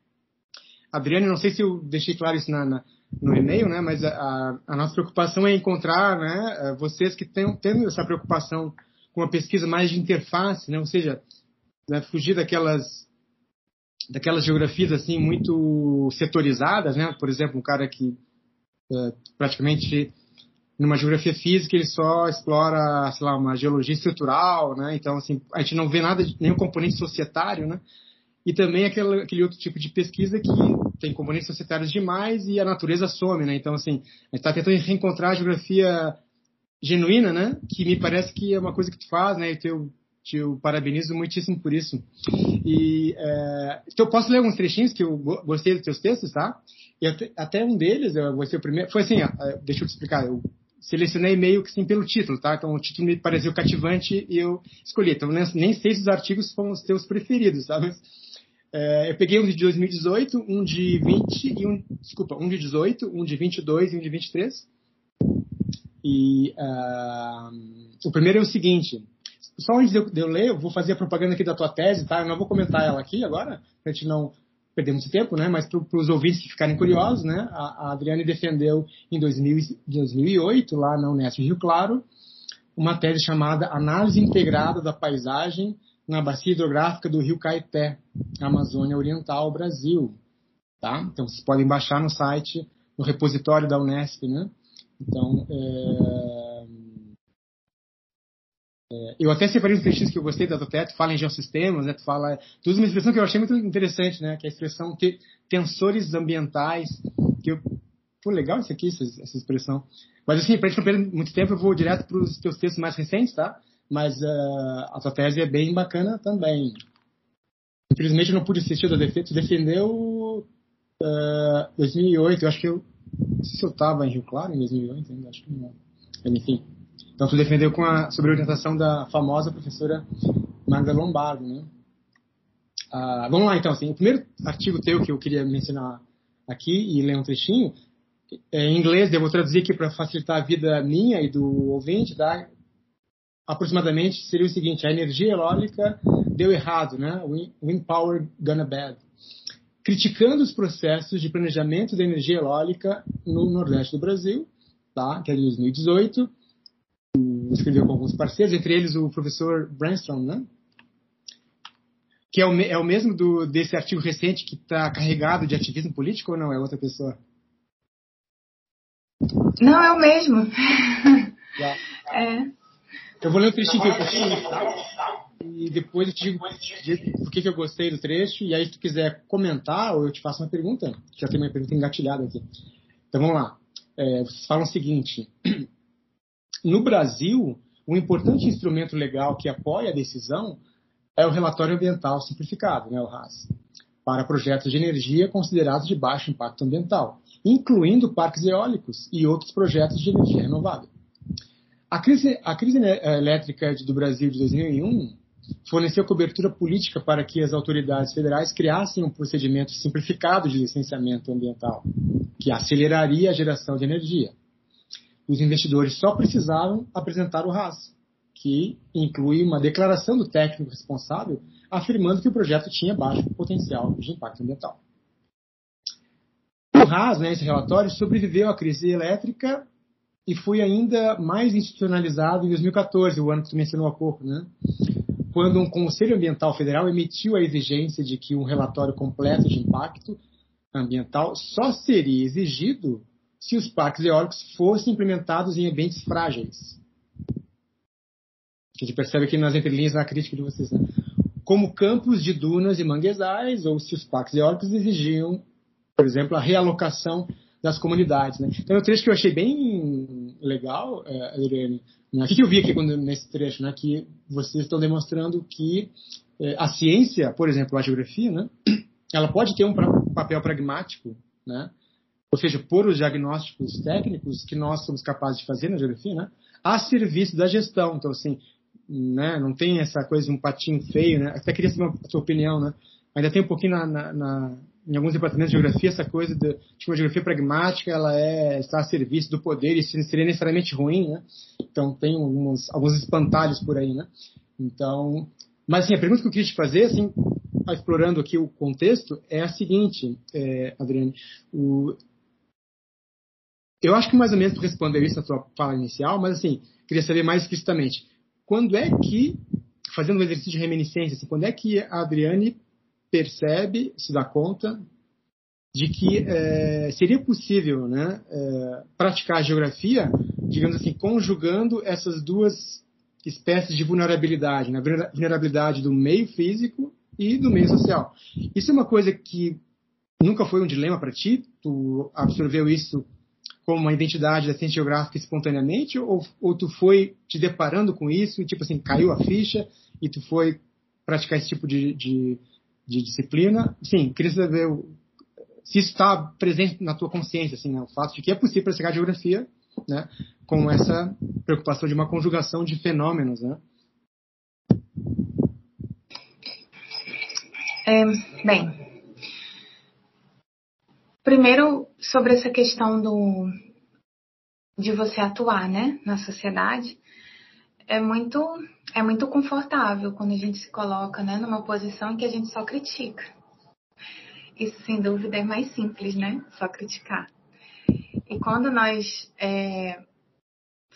Adriane, não sei se eu deixei claro isso na, na no e-mail, né? Mas a, a, nossa preocupação é encontrar, né? Vocês que têm tendo essa preocupação com uma pesquisa mais de interface, né? Ou seja, né, fugir daquelas daquelas geografias assim muito setorizadas, né? Por exemplo, um cara que é, praticamente numa geografia física ele só explora, sei lá, uma geologia estrutural, né? Então assim a gente não vê nada de nenhum componente societário, né? E também aquele, aquele outro tipo de pesquisa que tem componentes societários demais e a natureza some, né? Então, assim, a gente está tentando reencontrar a geografia genuína, né? Que me parece que é uma coisa que tu faz, né? E teu te parabenizo muitíssimo por isso. E é, então eu posso ler alguns trechinhos que eu gostei dos teus textos, tá? E até, até um deles, eu gostei o primeiro, foi assim, ó, deixa eu te explicar, eu selecionei meio que sim pelo título, tá? Então o título me pareceu cativante e eu escolhi. Então nem sei se os artigos foram os teus preferidos, sabe? É, eu peguei um de 2018, um de 20 e um, desculpa, um de 18, um de 22 e um de 23. E uh, o primeiro é o seguinte, só antes de eu, ler, eu vou fazer a propaganda aqui da tua tese, tá? Eu não vou comentar ela aqui agora, pra gente não perder muito tempo, né? Mas para os ouvintes que ficarem curiosos, né? A, a Adriane defendeu em 2000, 2008, lá na Unesp Rio Claro, uma tese chamada Análise Integrada da Paisagem na Bacia Hidrográfica do Rio Caeté, Amazônia Oriental, Brasil. Tá? Então, vocês podem baixar no site, no repositório da Unesp, né? Então, é... É, eu até separei uns trechinhos que eu gostei da tua tu fala em geossistemas, né? Tu fala, tu usa uma expressão que eu achei muito interessante, né? Que é a expressão te, tensores ambientais, que eu, pô, legal isso aqui, essa, essa expressão. Mas assim, pra gente não perder muito tempo, eu vou direto para os teus textos mais recentes, tá? Mas uh, a tua tese é bem bacana também. Infelizmente eu não pude assistir da defesa. Defendeu uh, 2008, eu acho que eu. Se eu estava em Rio Claro em 2008 ainda, acho que não. Enfim. Então, tu defendeu com a, sobre a orientação da famosa professora Magda Lombardo, né? Ah, vamos lá, então. Assim, o primeiro artigo teu que eu queria mencionar aqui e ler um trechinho, é em inglês, eu vou traduzir aqui para facilitar a vida minha e do ouvinte, tá? Aproximadamente seria o seguinte: a energia eólica deu errado, né? Wind power gonna bad. Criticando os processos de planejamento da energia eólica no Nordeste do Brasil, tá? Que é de 2018 escreveu com alguns parceiros, entre eles o professor Brandstrom, né? Que é o, é o mesmo do, desse artigo recente que está carregado de ativismo político ou não? É outra pessoa? Não, é o mesmo. É. Eu vou ler um trechinho que eu tá? E depois eu te digo por que, que eu gostei do trecho. E aí, se tu quiser comentar, ou eu te faço uma pergunta. Já tem uma pergunta engatilhada aqui. Então vamos lá. É, vocês falam o seguinte: no Brasil, um importante instrumento legal que apoia a decisão é o relatório ambiental simplificado, né, o RAS, para projetos de energia considerados de baixo impacto ambiental, incluindo parques eólicos e outros projetos de energia renovável. A crise, a crise elétrica do Brasil de 2001 forneceu cobertura política para que as autoridades federais criassem um procedimento simplificado de licenciamento ambiental, que aceleraria a geração de energia os investidores só precisavam apresentar o RAS, que inclui uma declaração do técnico responsável afirmando que o projeto tinha baixo potencial de impacto ambiental. O RAS, né, esse relatório, sobreviveu à crise elétrica e foi ainda mais institucionalizado em 2014, o ano que tu mencionou há pouco, né? quando um Conselho Ambiental Federal emitiu a exigência de que um relatório completo de impacto ambiental só seria exigido se os parques eólicos fossem implementados em ambientes frágeis. A gente percebe aqui nas entrelinhas na crítica de vocês, né? Como campos de dunas e manguezais, ou se os parques eólicos exigiam, por exemplo, a realocação das comunidades. Né? Então, é um trecho que eu achei bem legal, é, Adriane. Né? O que eu vi aqui quando, nesse trecho? Né? Que vocês estão demonstrando que é, a ciência, por exemplo, a geografia, né? ela pode ter um papel pragmático, né? ou seja, pôr os diagnósticos técnicos que nós somos capazes de fazer na geografia, né, a serviço da gestão. Então, assim, né, não tem essa coisa de um patinho feio, né? Até queria saber a sua opinião, né? Ainda tem um pouquinho na, na, em alguns departamentos de geografia essa coisa de, de uma geografia pragmática, ela é está a serviço do poder e seria necessariamente ruim, né? Então tem alguns, alguns espantalhos por aí, né? Então, mas assim, a pergunta que eu queria te fazer, assim, explorando aqui o contexto, é a seguinte, é, Adriane, o, eu acho que mais ou menos tu respondeu isso na tua fala inicial, mas assim, queria saber mais explicitamente. Quando é que, fazendo um exercício de reminiscência, assim, quando é que a Adriane percebe, se dá conta de que é, seria possível né, é, praticar a geografia, digamos assim, conjugando essas duas espécies de vulnerabilidade, né, vulnerabilidade do meio físico e do meio social. Isso é uma coisa que nunca foi um dilema para ti? Tu absorveu isso como uma identidade da ciência geográfica espontaneamente ou, ou tu foi te deparando com isso e tipo assim caiu a ficha e tu foi praticar esse tipo de, de, de disciplina? Sim, queria saber se isso está presente na tua consciência, assim, né? o fato de que é possível praticar geografia né, com essa preocupação de uma conjugação de fenômenos, né? É, bem, primeiro sobre essa questão do de você atuar, né, na sociedade, é muito é muito confortável quando a gente se coloca, né, numa posição em que a gente só critica. Isso sem dúvida é mais simples, né, só criticar. E quando nós é,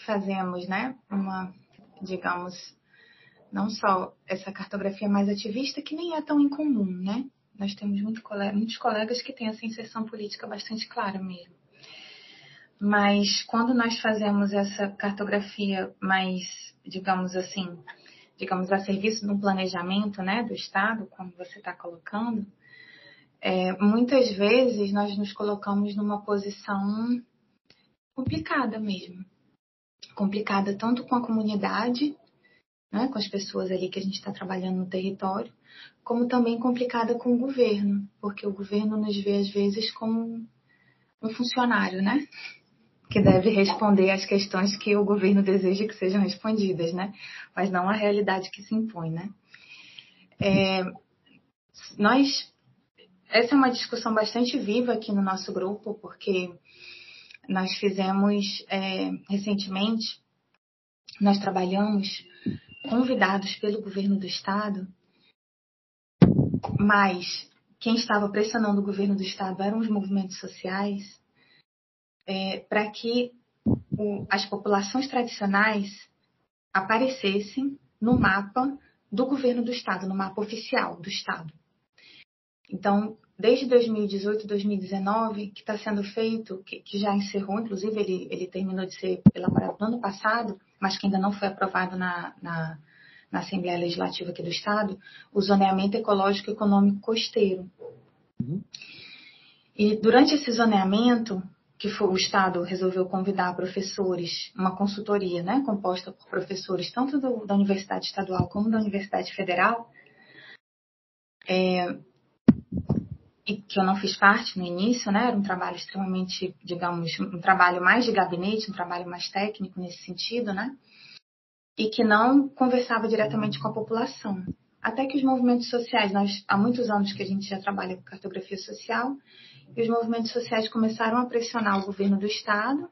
fazemos, né, uma, digamos, não só essa cartografia mais ativista, que nem é tão incomum, né? Nós temos muito colega, muitos colegas que têm essa inserção política bastante clara mesmo. Mas quando nós fazemos essa cartografia mais, digamos assim, digamos, a serviço de um planejamento né, do Estado, como você está colocando, é, muitas vezes nós nos colocamos numa posição complicada mesmo. Complicada tanto com a comunidade, né, com as pessoas ali que a gente está trabalhando no território, como também complicada com o governo, porque o governo nos vê às vezes como um funcionário, né? Que deve responder às questões que o governo deseja que sejam respondidas, né? Mas não a realidade que se impõe, né? É, nós essa é uma discussão bastante viva aqui no nosso grupo, porque nós fizemos é, recentemente, nós trabalhamos convidados pelo governo do estado, mas quem estava pressionando o governo do estado eram os movimentos sociais, é, para que o, as populações tradicionais aparecessem no mapa do governo do estado, no mapa oficial do estado. Então, desde 2018, 2019, que está sendo feito, que, que, já encerrou, inclusive ele, ele terminou de ser elaborado no ano passado, mas que ainda não foi aprovado na, na, na Assembleia Legislativa aqui do Estado, o zoneamento ecológico econômico costeiro. Uhum. E durante esse zoneamento, que foi, o Estado resolveu convidar professores, uma consultoria, né, composta por professores tanto do, da Universidade Estadual como da Universidade Federal, é, e que eu não fiz parte no início, né? Era um trabalho extremamente, digamos, um trabalho mais de gabinete, um trabalho mais técnico nesse sentido, né? E que não conversava diretamente com a população. Até que os movimentos sociais, nós há muitos anos que a gente já trabalha com cartografia social, e os movimentos sociais começaram a pressionar o governo do estado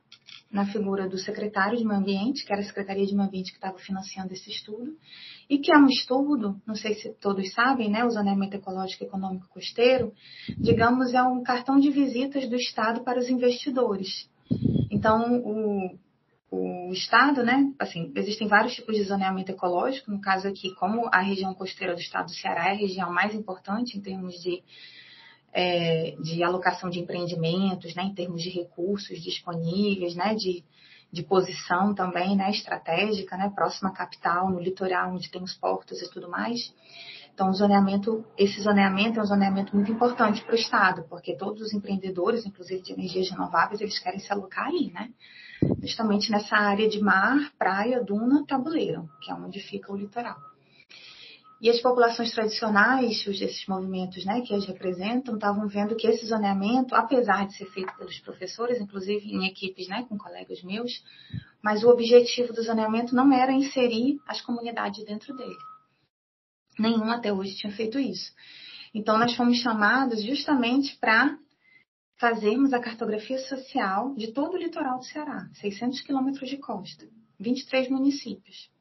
na figura do secretário de Meio Ambiente, que era a Secretaria de Meio Ambiente que estava financiando esse estudo, e que é um estudo, não sei se todos sabem, né, o zoneamento ecológico e econômico costeiro, digamos, é um cartão de visitas do Estado para os investidores. Então, o, o Estado, né, assim, existem vários tipos de zoneamento ecológico, no caso aqui, como a região costeira do Estado do Ceará é a região mais importante em termos de é, de alocação de empreendimentos, né, em termos de recursos disponíveis, né, de, de posição também, né, estratégica, né, próxima à capital, no litoral, onde tem os portos e tudo mais. Então, o zoneamento, esse zoneamento é um zoneamento muito importante para o Estado, porque todos os empreendedores, inclusive de energias renováveis, eles querem se alocar aí, né? Justamente nessa área de mar, praia, duna, tabuleiro, que é onde fica o litoral. E as populações tradicionais, esses movimentos né, que as representam, estavam vendo que esse zoneamento, apesar de ser feito pelos professores, inclusive em equipes né, com colegas meus, mas o objetivo do zoneamento não era inserir as comunidades dentro dele. Nenhum até hoje tinha feito isso. Então, nós fomos chamados justamente para fazermos a cartografia social de todo o litoral do Ceará, 600 quilômetros de costa, 23 municípios.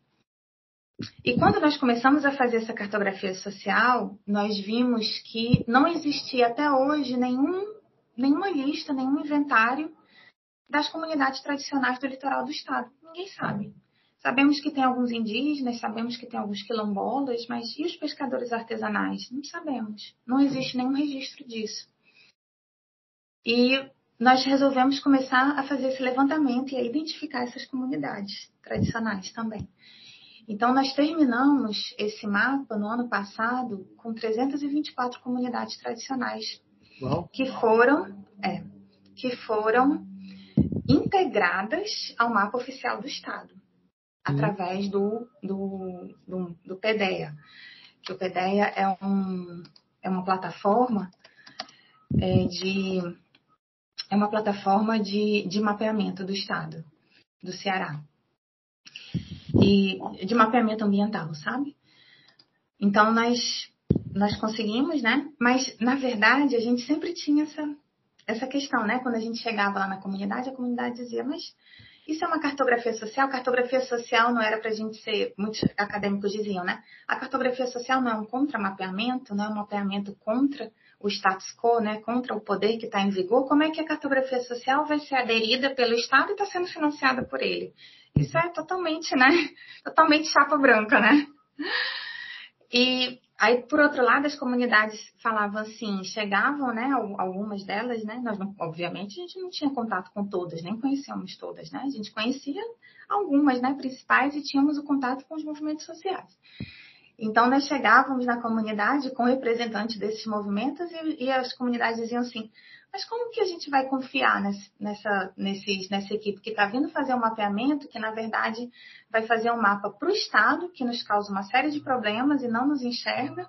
E quando nós começamos a fazer essa cartografia social, nós vimos que não existia até hoje nenhum, nenhuma lista, nenhum inventário das comunidades tradicionais do litoral do estado. Ninguém sabe. Sabemos que tem alguns indígenas, sabemos que tem alguns quilombolas, mas e os pescadores artesanais? Não sabemos. Não existe nenhum registro disso. E nós resolvemos começar a fazer esse levantamento e a identificar essas comunidades tradicionais também. Então, nós terminamos esse mapa no ano passado com 324 comunidades tradicionais Uau. que foram, é, que foram integradas ao mapa oficial do Estado, uhum. através do, do, do, do PDEA. Que o PDEA é, um, é uma plataforma é, de é uma plataforma de, de mapeamento do Estado, do Ceará. E de mapeamento ambiental, sabe? Então nós nós conseguimos, né? Mas na verdade a gente sempre tinha essa essa questão, né? Quando a gente chegava lá na comunidade, a comunidade dizia, mas isso é uma cartografia social? Cartografia social não era para a gente ser, muitos acadêmicos diziam, né? A cartografia social não é um contramapeamento, não é um mapeamento contra o status quo, né? Contra o poder que está em vigor. Como é que a cartografia social vai ser aderida pelo Estado e está sendo financiada por ele? Isso é totalmente, né? Totalmente chapa branca, né? E Aí, por outro lado, as comunidades falavam assim, chegavam, né, algumas delas, né, nós não, obviamente a gente não tinha contato com todas, nem conhecíamos todas, né, a gente conhecia algumas, né, principais e tínhamos o contato com os movimentos sociais. Então, nós chegávamos na comunidade com representantes desses movimentos e, e as comunidades diziam assim, mas como que a gente vai confiar nessa, nesse, nessa equipe que está vindo fazer um mapeamento, que na verdade vai fazer um mapa para o Estado, que nos causa uma série de problemas e não nos enxerga,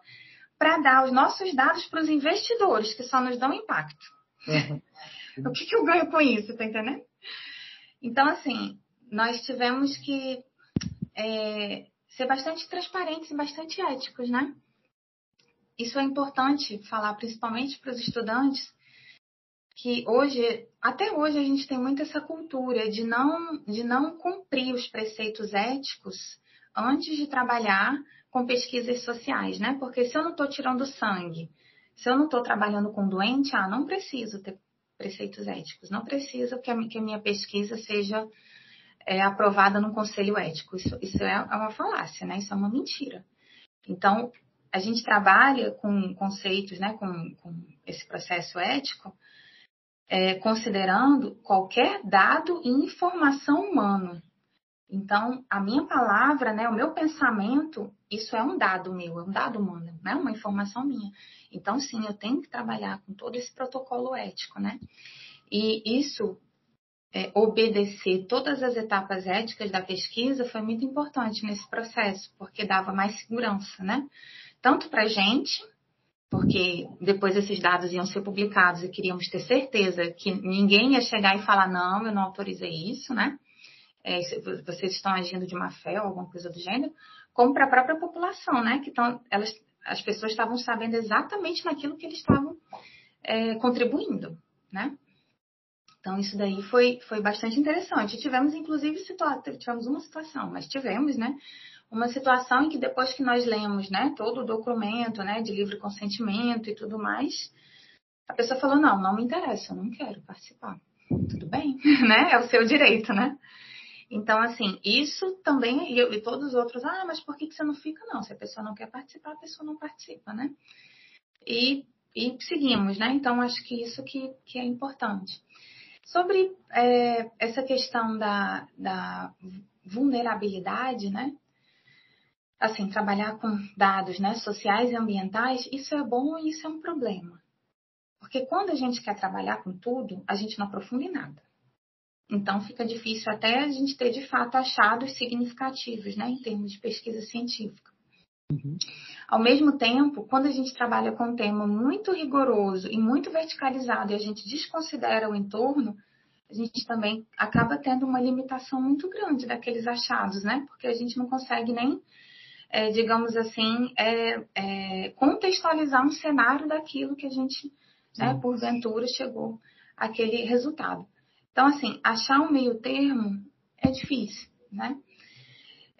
para dar os nossos dados para os investidores, que só nos dão impacto. Uhum. o que, que eu ganho com isso, tá entendendo? Então, assim, nós tivemos que é, ser bastante transparentes e bastante éticos, né? Isso é importante falar, principalmente para os estudantes, que hoje, até hoje, a gente tem muito essa cultura de não, de não cumprir os preceitos éticos antes de trabalhar com pesquisas sociais, né? Porque se eu não estou tirando sangue, se eu não estou trabalhando com doente, ah, não preciso ter preceitos éticos, não preciso que a, que a minha pesquisa seja é, aprovada num conselho ético. Isso, isso é, é uma falácia, né? Isso é uma mentira. Então, a gente trabalha com conceitos, né, com, com esse processo ético, é, considerando qualquer dado e informação humano. Então, a minha palavra, né, o meu pensamento, isso é um dado meu, é um dado humano, né, uma informação minha. Então, sim, eu tenho que trabalhar com todo esse protocolo ético, né? E isso, é, obedecer todas as etapas éticas da pesquisa foi muito importante nesse processo, porque dava mais segurança, né? Tanto para a gente, porque depois esses dados iam ser publicados e queríamos ter certeza que ninguém ia chegar e falar, não, eu não autorizei isso, né? É, vocês estão agindo de má fé ou alguma coisa do gênero, como para a própria população, né? Que tão, elas, as pessoas estavam sabendo exatamente naquilo que eles estavam é, contribuindo, né? Então, isso daí foi, foi bastante interessante. Tivemos, inclusive, tivemos uma situação, mas tivemos, né? Uma situação em que depois que nós lemos, né, todo o documento, né, de livre consentimento e tudo mais, a pessoa falou, não, não me interessa, eu não quero participar. Tudo bem, né, é o seu direito, né. Então, assim, isso também, e, eu, e todos os outros, ah, mas por que, que você não fica? Não, se a pessoa não quer participar, a pessoa não participa, né. E, e seguimos, né, então acho que isso que, que é importante. Sobre é, essa questão da, da vulnerabilidade, né, assim, trabalhar com dados né, sociais e ambientais, isso é bom e isso é um problema. Porque quando a gente quer trabalhar com tudo, a gente não aprofunda em nada. Então fica difícil até a gente ter de fato achados significativos, né, em termos de pesquisa científica. Uhum. Ao mesmo tempo, quando a gente trabalha com um tema muito rigoroso e muito verticalizado e a gente desconsidera o entorno, a gente também acaba tendo uma limitação muito grande daqueles achados, né? Porque a gente não consegue nem é, digamos assim, é, é, contextualizar um cenário daquilo que a gente, né, porventura, chegou àquele resultado. Então, assim, achar um meio termo é difícil, né?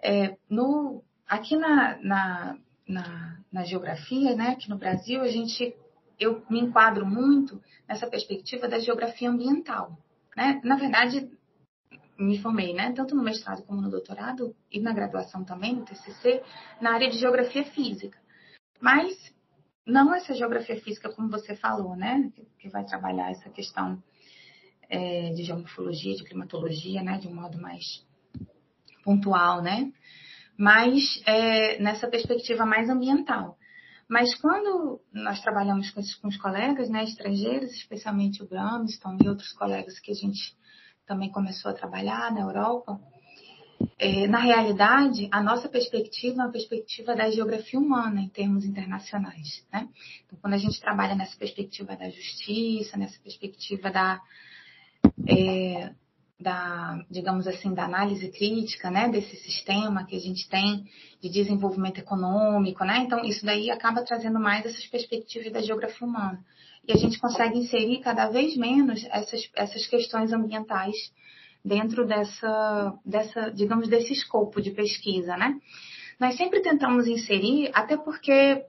É, no, aqui na, na, na, na, geografia, né, aqui no Brasil, a gente, eu me enquadro muito nessa perspectiva da geografia ambiental. Né? Na verdade, me formei, né, tanto no mestrado como no doutorado e na graduação também, no TCC, na área de geografia física. Mas não essa geografia física como você falou, né, que vai trabalhar essa questão é, de geomorfologia, de climatologia, né, de um modo mais pontual, né, mas é, nessa perspectiva mais ambiental. Mas quando nós trabalhamos com, com os colegas né, estrangeiros, especialmente o Bramston e outros colegas que a gente também começou a trabalhar na Europa, é, na realidade, a nossa perspectiva é uma perspectiva da geografia humana em termos internacionais. Né? Então, quando a gente trabalha nessa perspectiva da justiça, nessa perspectiva da, é, da, digamos assim, da análise crítica, né, desse sistema que a gente tem de desenvolvimento econômico, né? Então, isso daí acaba trazendo mais essas perspectivas da geografia humana. E a gente consegue inserir cada vez menos essas, essas questões ambientais dentro dessa, dessa, digamos, desse escopo de pesquisa, né? Nós sempre tentamos inserir, até porque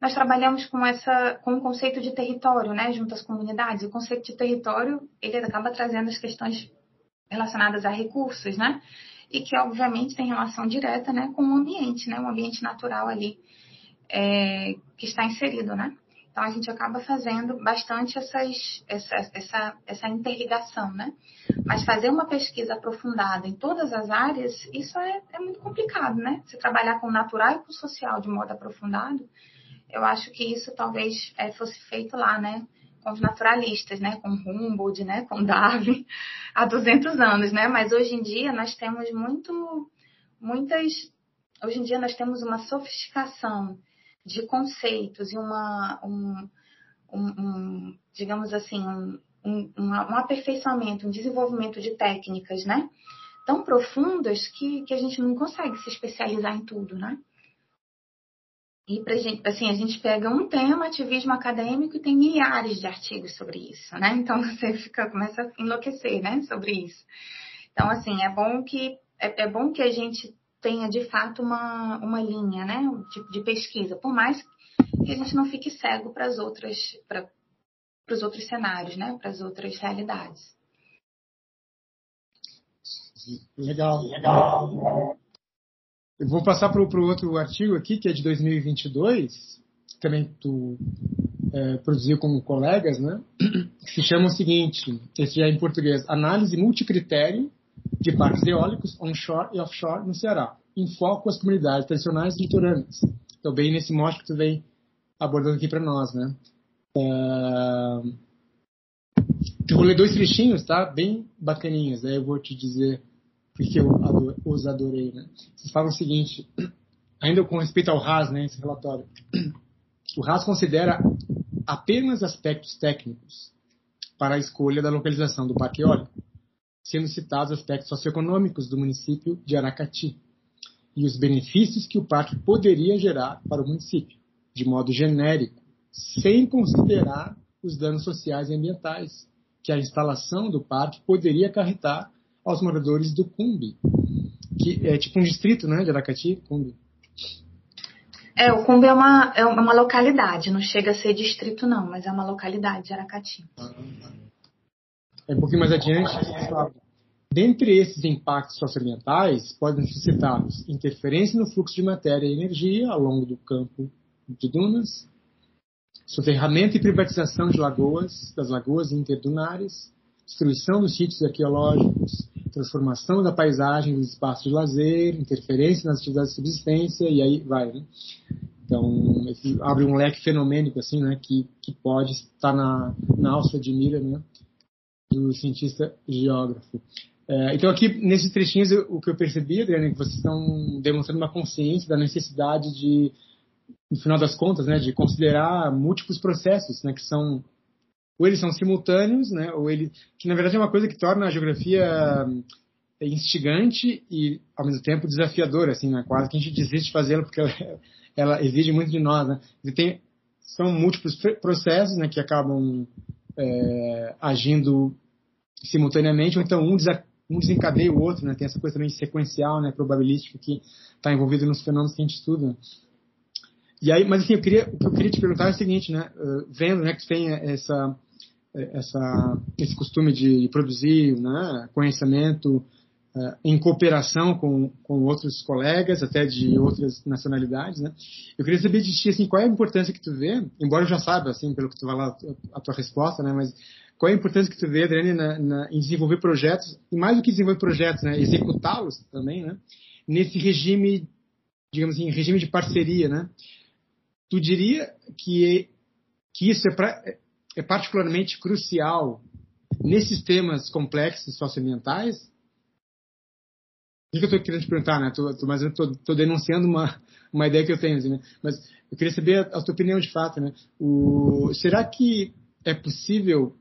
nós trabalhamos com essa com o conceito de território, né, junto às comunidades. O conceito de território ele acaba trazendo as questões relacionadas a recursos, né, e que obviamente tem relação direta, né, com o ambiente, né, o ambiente natural ali é, que está inserido, né. Então a gente acaba fazendo bastante essas, essa, essa, essa interligação, né? Mas fazer uma pesquisa aprofundada em todas as áreas, isso é, é muito complicado, né? Se trabalhar com o natural e com o social de modo aprofundado, eu acho que isso talvez é, fosse feito lá, né? Com os naturalistas, né? Com Humboldt, né? Com Darwin, há 200 anos, né? Mas hoje em dia nós temos muito, muitas... Hoje em dia nós temos uma sofisticação de conceitos e uma, um, um, um digamos assim, um, um, um, aperfeiçoamento, um desenvolvimento de técnicas, né? Tão profundas que, que a gente não consegue se especializar em tudo, né? E pra gente, assim, a gente pega um tema, ativismo acadêmico, e tem milhares de artigos sobre isso, né? Então você fica, começa a enlouquecer, né, sobre isso. Então, assim, é bom que é, é bom que a gente tenha de fato uma, uma linha, né, de, de pesquisa, por mais que a gente não fique cego para as outras, para os outros cenários, né, para as outras realidades. Legal, legal. Eu vou passar para o outro artigo aqui, que é de 2022, que também tu é, produziu com colegas, né? Que se chama o seguinte, esse é em português, Análise Multicritério de Parques Eólicos Onshore e Offshore no Ceará, em foco às comunidades tradicionais litorâneas. Então, bem nesse mote que tu vem abordando aqui para nós, né? É... Eu vou ler dois trechinhos, tá? Bem bacaninhos, aí eu vou te dizer porque eu adoro, os adorei. Né? Vocês falam o seguinte, ainda com respeito ao RAS, né, esse relatório, o RAS considera apenas aspectos técnicos para a escolha da localização do parque eólico, sendo citados aspectos socioeconômicos do município de Aracati e os benefícios que o parque poderia gerar para o município, de modo genérico, sem considerar os danos sociais e ambientais que a instalação do parque poderia acarretar aos moradores do Cumbi, que é tipo um distrito, né, de Aracati, Cumbi. É, o Cumbi é uma, é uma localidade, não chega a ser distrito não, mas é uma localidade de Aracati. É um pouquinho mais adiante, Dentre esses impactos socioambientais, podem ser citados interferência no fluxo de matéria e energia ao longo do campo de dunas, soterramento e privatização de lagoas, das lagoas interdunárias, destruição dos sítios arqueológicos, transformação da paisagem dos espaços de lazer, interferência nas atividades de subsistência e aí vai, né? Então, abre um leque fenomênico, assim, né, que, que pode estar na, na alça de mira, né, do cientista geógrafo. É, então, aqui, nesses trechinhos, eu, o que eu percebi, Adriana, é que vocês estão demonstrando uma consciência da necessidade de, no final das contas, né, de considerar múltiplos processos, né, que são ou eles são simultâneos, né, ou ele, que na verdade é uma coisa que torna a geografia é, instigante e ao mesmo tempo desafiadora, assim, né, quase que a gente desiste de fazê-la porque ela, ela, exige muito de nós, né. E tem, são múltiplos processos, né, que acabam é, agindo simultaneamente, ou então um, um desencadeia o outro, né, tem essa coisa também sequencial, né, probabilística que está envolvida nos fenômenos que a gente estuda. E aí, mas assim, eu queria, o que eu queria te perguntar é o seguinte, né, vendo, né, que tem essa essa, esse costume de produzir né, conhecimento uh, em cooperação com, com outros colegas, até de outras nacionalidades, né? Eu queria saber de ti, assim, qual é a importância que tu vê, embora eu já saiba, assim, pelo que tu vai lá, a tua resposta, né? Mas qual é a importância que tu vê, Adriane, na, na, em desenvolver projetos, e mais do que desenvolver projetos, né? Executá-los também, né? Nesse regime, digamos assim, regime de parceria, né? Tu diria que, que isso é para é particularmente crucial nesses temas complexos socioambientais, o que eu estou querendo te perguntar, né? Mas eu estou denunciando uma, uma ideia que eu tenho, assim, né? Mas eu queria saber a, a tua opinião de fato, né? O, será que é possível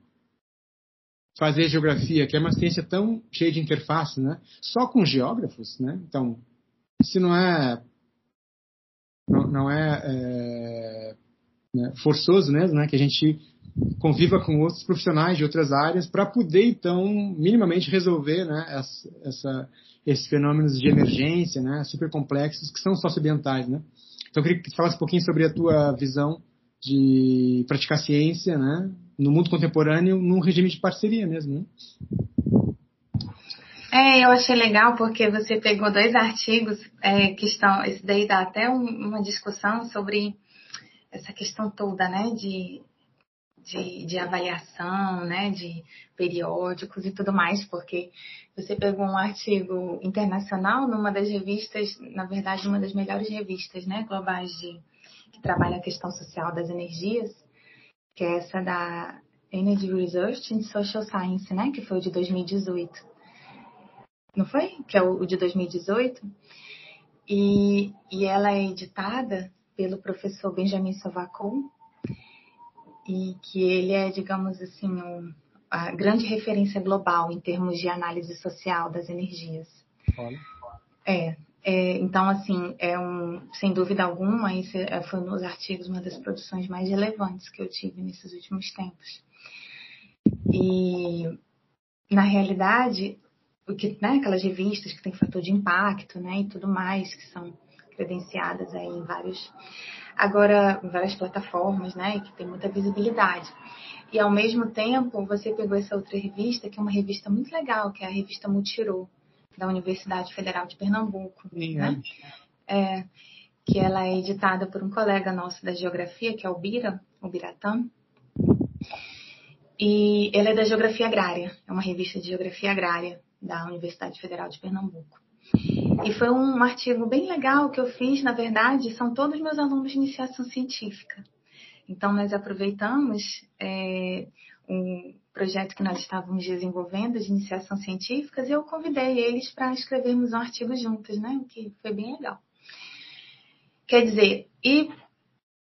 fazer geografia, que é uma ciência tão cheia de interface, né? Só com geógrafos, né? Então, se não é não, não é, é né, forçoso mesmo, né? Que a gente conviva com outros profissionais de outras áreas para poder então minimamente resolver, né? Essa, essa, esses fenômenos de emergência, né? Super complexos que são socioambientais, né? Então eu queria que falasse um pouquinho sobre a tua visão de praticar ciência, né? No mundo contemporâneo, num regime de parceria mesmo, né? É, eu achei legal porque você pegou dois artigos é, que estão, esse daí dá até um, uma discussão sobre essa questão toda, né, de, de, de, avaliação, né, de periódicos e tudo mais, porque você pegou um artigo internacional numa das revistas, na verdade, uma das melhores revistas, né, globais de que trabalha a questão social das energias, que é essa da Energy Research in Social Science, né, que foi o de 2018 não foi? Que é o, de 2018. E, e ela é editada pelo professor Benjamin Savacon, e que ele é, digamos assim, um, a grande referência global em termos de análise social das energias. Olha. É, é, então, assim, é um, sem dúvida alguma, esse é, foi nos artigos uma das produções mais relevantes que eu tive nesses últimos tempos. E, na realidade, que, né, aquelas revistas que têm fator de impacto, né, e tudo mais, que são credenciadas aí em vários, agora, várias plataformas, né, que tem muita visibilidade. E ao mesmo tempo, você pegou essa outra revista, que é uma revista muito legal, que é a revista Mutirô, da Universidade Federal de Pernambuco, né? É, que ela é editada por um colega nosso da geografia, que é o Bira, o Biratã. E ela é da Geografia Agrária, é uma revista de Geografia Agrária da Universidade Federal de Pernambuco. E foi um artigo bem legal que eu fiz, na verdade, são todos meus alunos de iniciação científica. Então, nós aproveitamos é, um projeto que nós estávamos desenvolvendo de iniciação científica e eu convidei eles para escrevermos um artigo juntos, né? O que foi bem legal. Quer dizer, e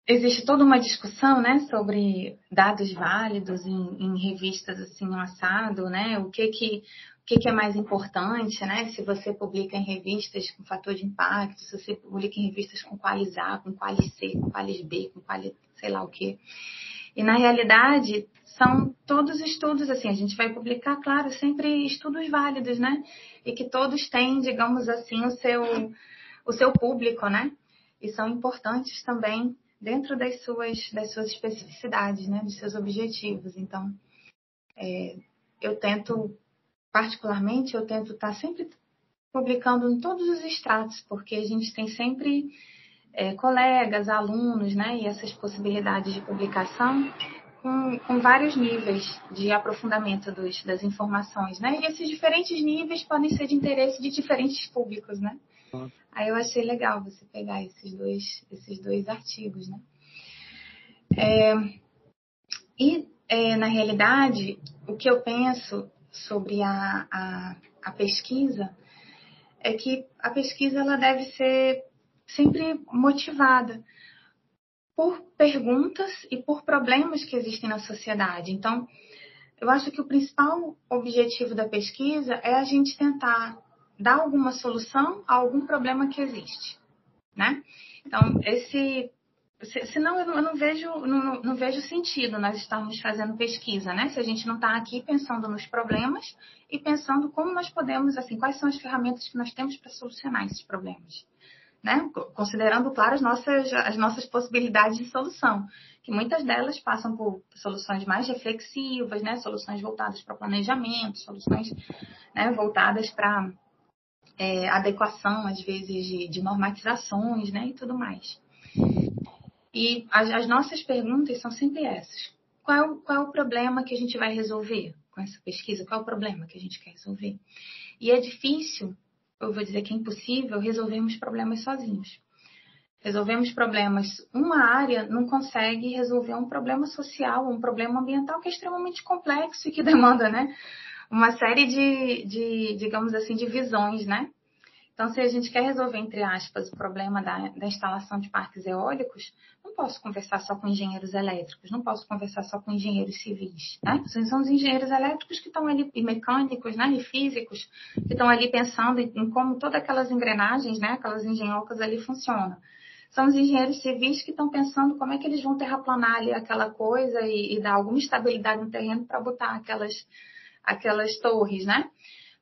existe toda uma discussão, né, sobre dados válidos em, em revistas assim no assado, né? O que que que, que é mais importante, né? Se você publica em revistas com fator de impacto, se você publica em revistas com qualis A, com qualis C, com qualis B, com qualis sei lá o quê. E na realidade, são todos estudos, assim, a gente vai publicar, claro, sempre estudos válidos, né? E que todos têm, digamos assim, o seu, o seu público, né? E são importantes também dentro das suas, das suas especificidades, né? Dos seus objetivos. Então, é, eu tento particularmente, eu tento estar sempre publicando em todos os estratos, porque a gente tem sempre é, colegas, alunos, né, e essas possibilidades de publicação com, com vários níveis de aprofundamento dos, das informações, né, e esses diferentes níveis podem ser de interesse de diferentes públicos, né. Aí eu achei legal você pegar esses dois, esses dois artigos, né. É, e, é, na realidade, o que eu penso sobre a, a, a pesquisa é que a pesquisa ela deve ser sempre motivada por perguntas e por problemas que existem na sociedade. Então, eu acho que o principal objetivo da pesquisa é a gente tentar dar alguma solução a algum problema que existe, né? Então, esse Senão eu não vejo, não, não, vejo sentido nós estarmos fazendo pesquisa, né? Se a gente não está aqui pensando nos problemas e pensando como nós podemos, assim, quais são as ferramentas que nós temos para solucionar esses problemas. Né? Considerando, claro, as nossas, as nossas possibilidades de solução, que muitas delas passam por soluções mais reflexivas, né? Soluções voltadas para planejamento, soluções né, voltadas para é, adequação, às vezes, de, de normatizações, né? E tudo mais. E as, as nossas perguntas são sempre essas. Qual, qual é o problema que a gente vai resolver com essa pesquisa? Qual é o problema que a gente quer resolver? E é difícil, eu vou dizer que é impossível, resolvermos problemas sozinhos. Resolvemos problemas. Uma área não consegue resolver um problema social, um problema ambiental que é extremamente complexo e que demanda, né? Uma série de, de digamos assim, de visões, né? Então, se a gente quer resolver, entre aspas, o problema da, da, instalação de parques eólicos, não posso conversar só com engenheiros elétricos, não posso conversar só com engenheiros civis, né? São os engenheiros elétricos que estão ali, e mecânicos, né? E físicos, que estão ali pensando em, em como todas aquelas engrenagens, né? Aquelas engenhocas ali funcionam. São os engenheiros civis que estão pensando como é que eles vão terraplanar ali aquela coisa e, e dar alguma estabilidade no terreno para botar aquelas, aquelas torres, né?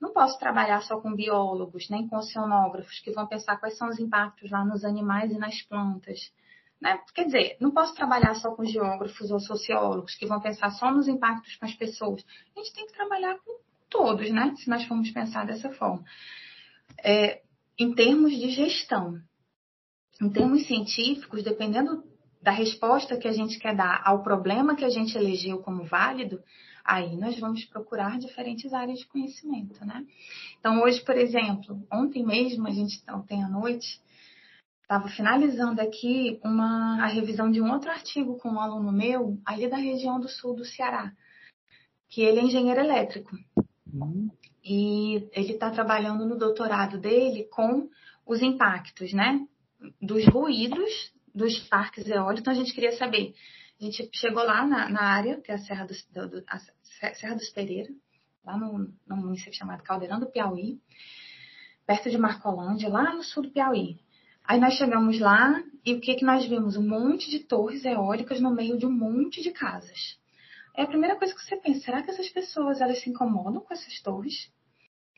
Não posso trabalhar só com biólogos, nem com oceanógrafos, que vão pensar quais são os impactos lá nos animais e nas plantas. Né? Quer dizer, não posso trabalhar só com geógrafos ou sociólogos, que vão pensar só nos impactos com as pessoas. A gente tem que trabalhar com todos, né? Se nós formos pensar dessa forma. É, em termos de gestão, em termos científicos, dependendo da resposta que a gente quer dar ao problema que a gente elegeu como válido, aí nós vamos procurar diferentes áreas de conhecimento, né? Então, hoje, por exemplo, ontem mesmo, a gente, ontem à noite, estava finalizando aqui uma, a revisão de um outro artigo com um aluno meu, ali da região do sul do Ceará, que ele é engenheiro elétrico. Uhum. E ele está trabalhando no doutorado dele com os impactos, né? Dos ruídos dos parques eólicos. Então, a gente queria saber a gente chegou lá na, na área, que é a Serra dos, do, a Serra dos Pereira, lá no, município chamado Caldeirão do Piauí, perto de Marcolândia, lá no sul do Piauí. Aí nós chegamos lá e o que, que nós vimos? Um monte de torres eólicas no meio de um monte de casas. É a primeira coisa que você pensa, será que essas pessoas elas se incomodam com essas torres?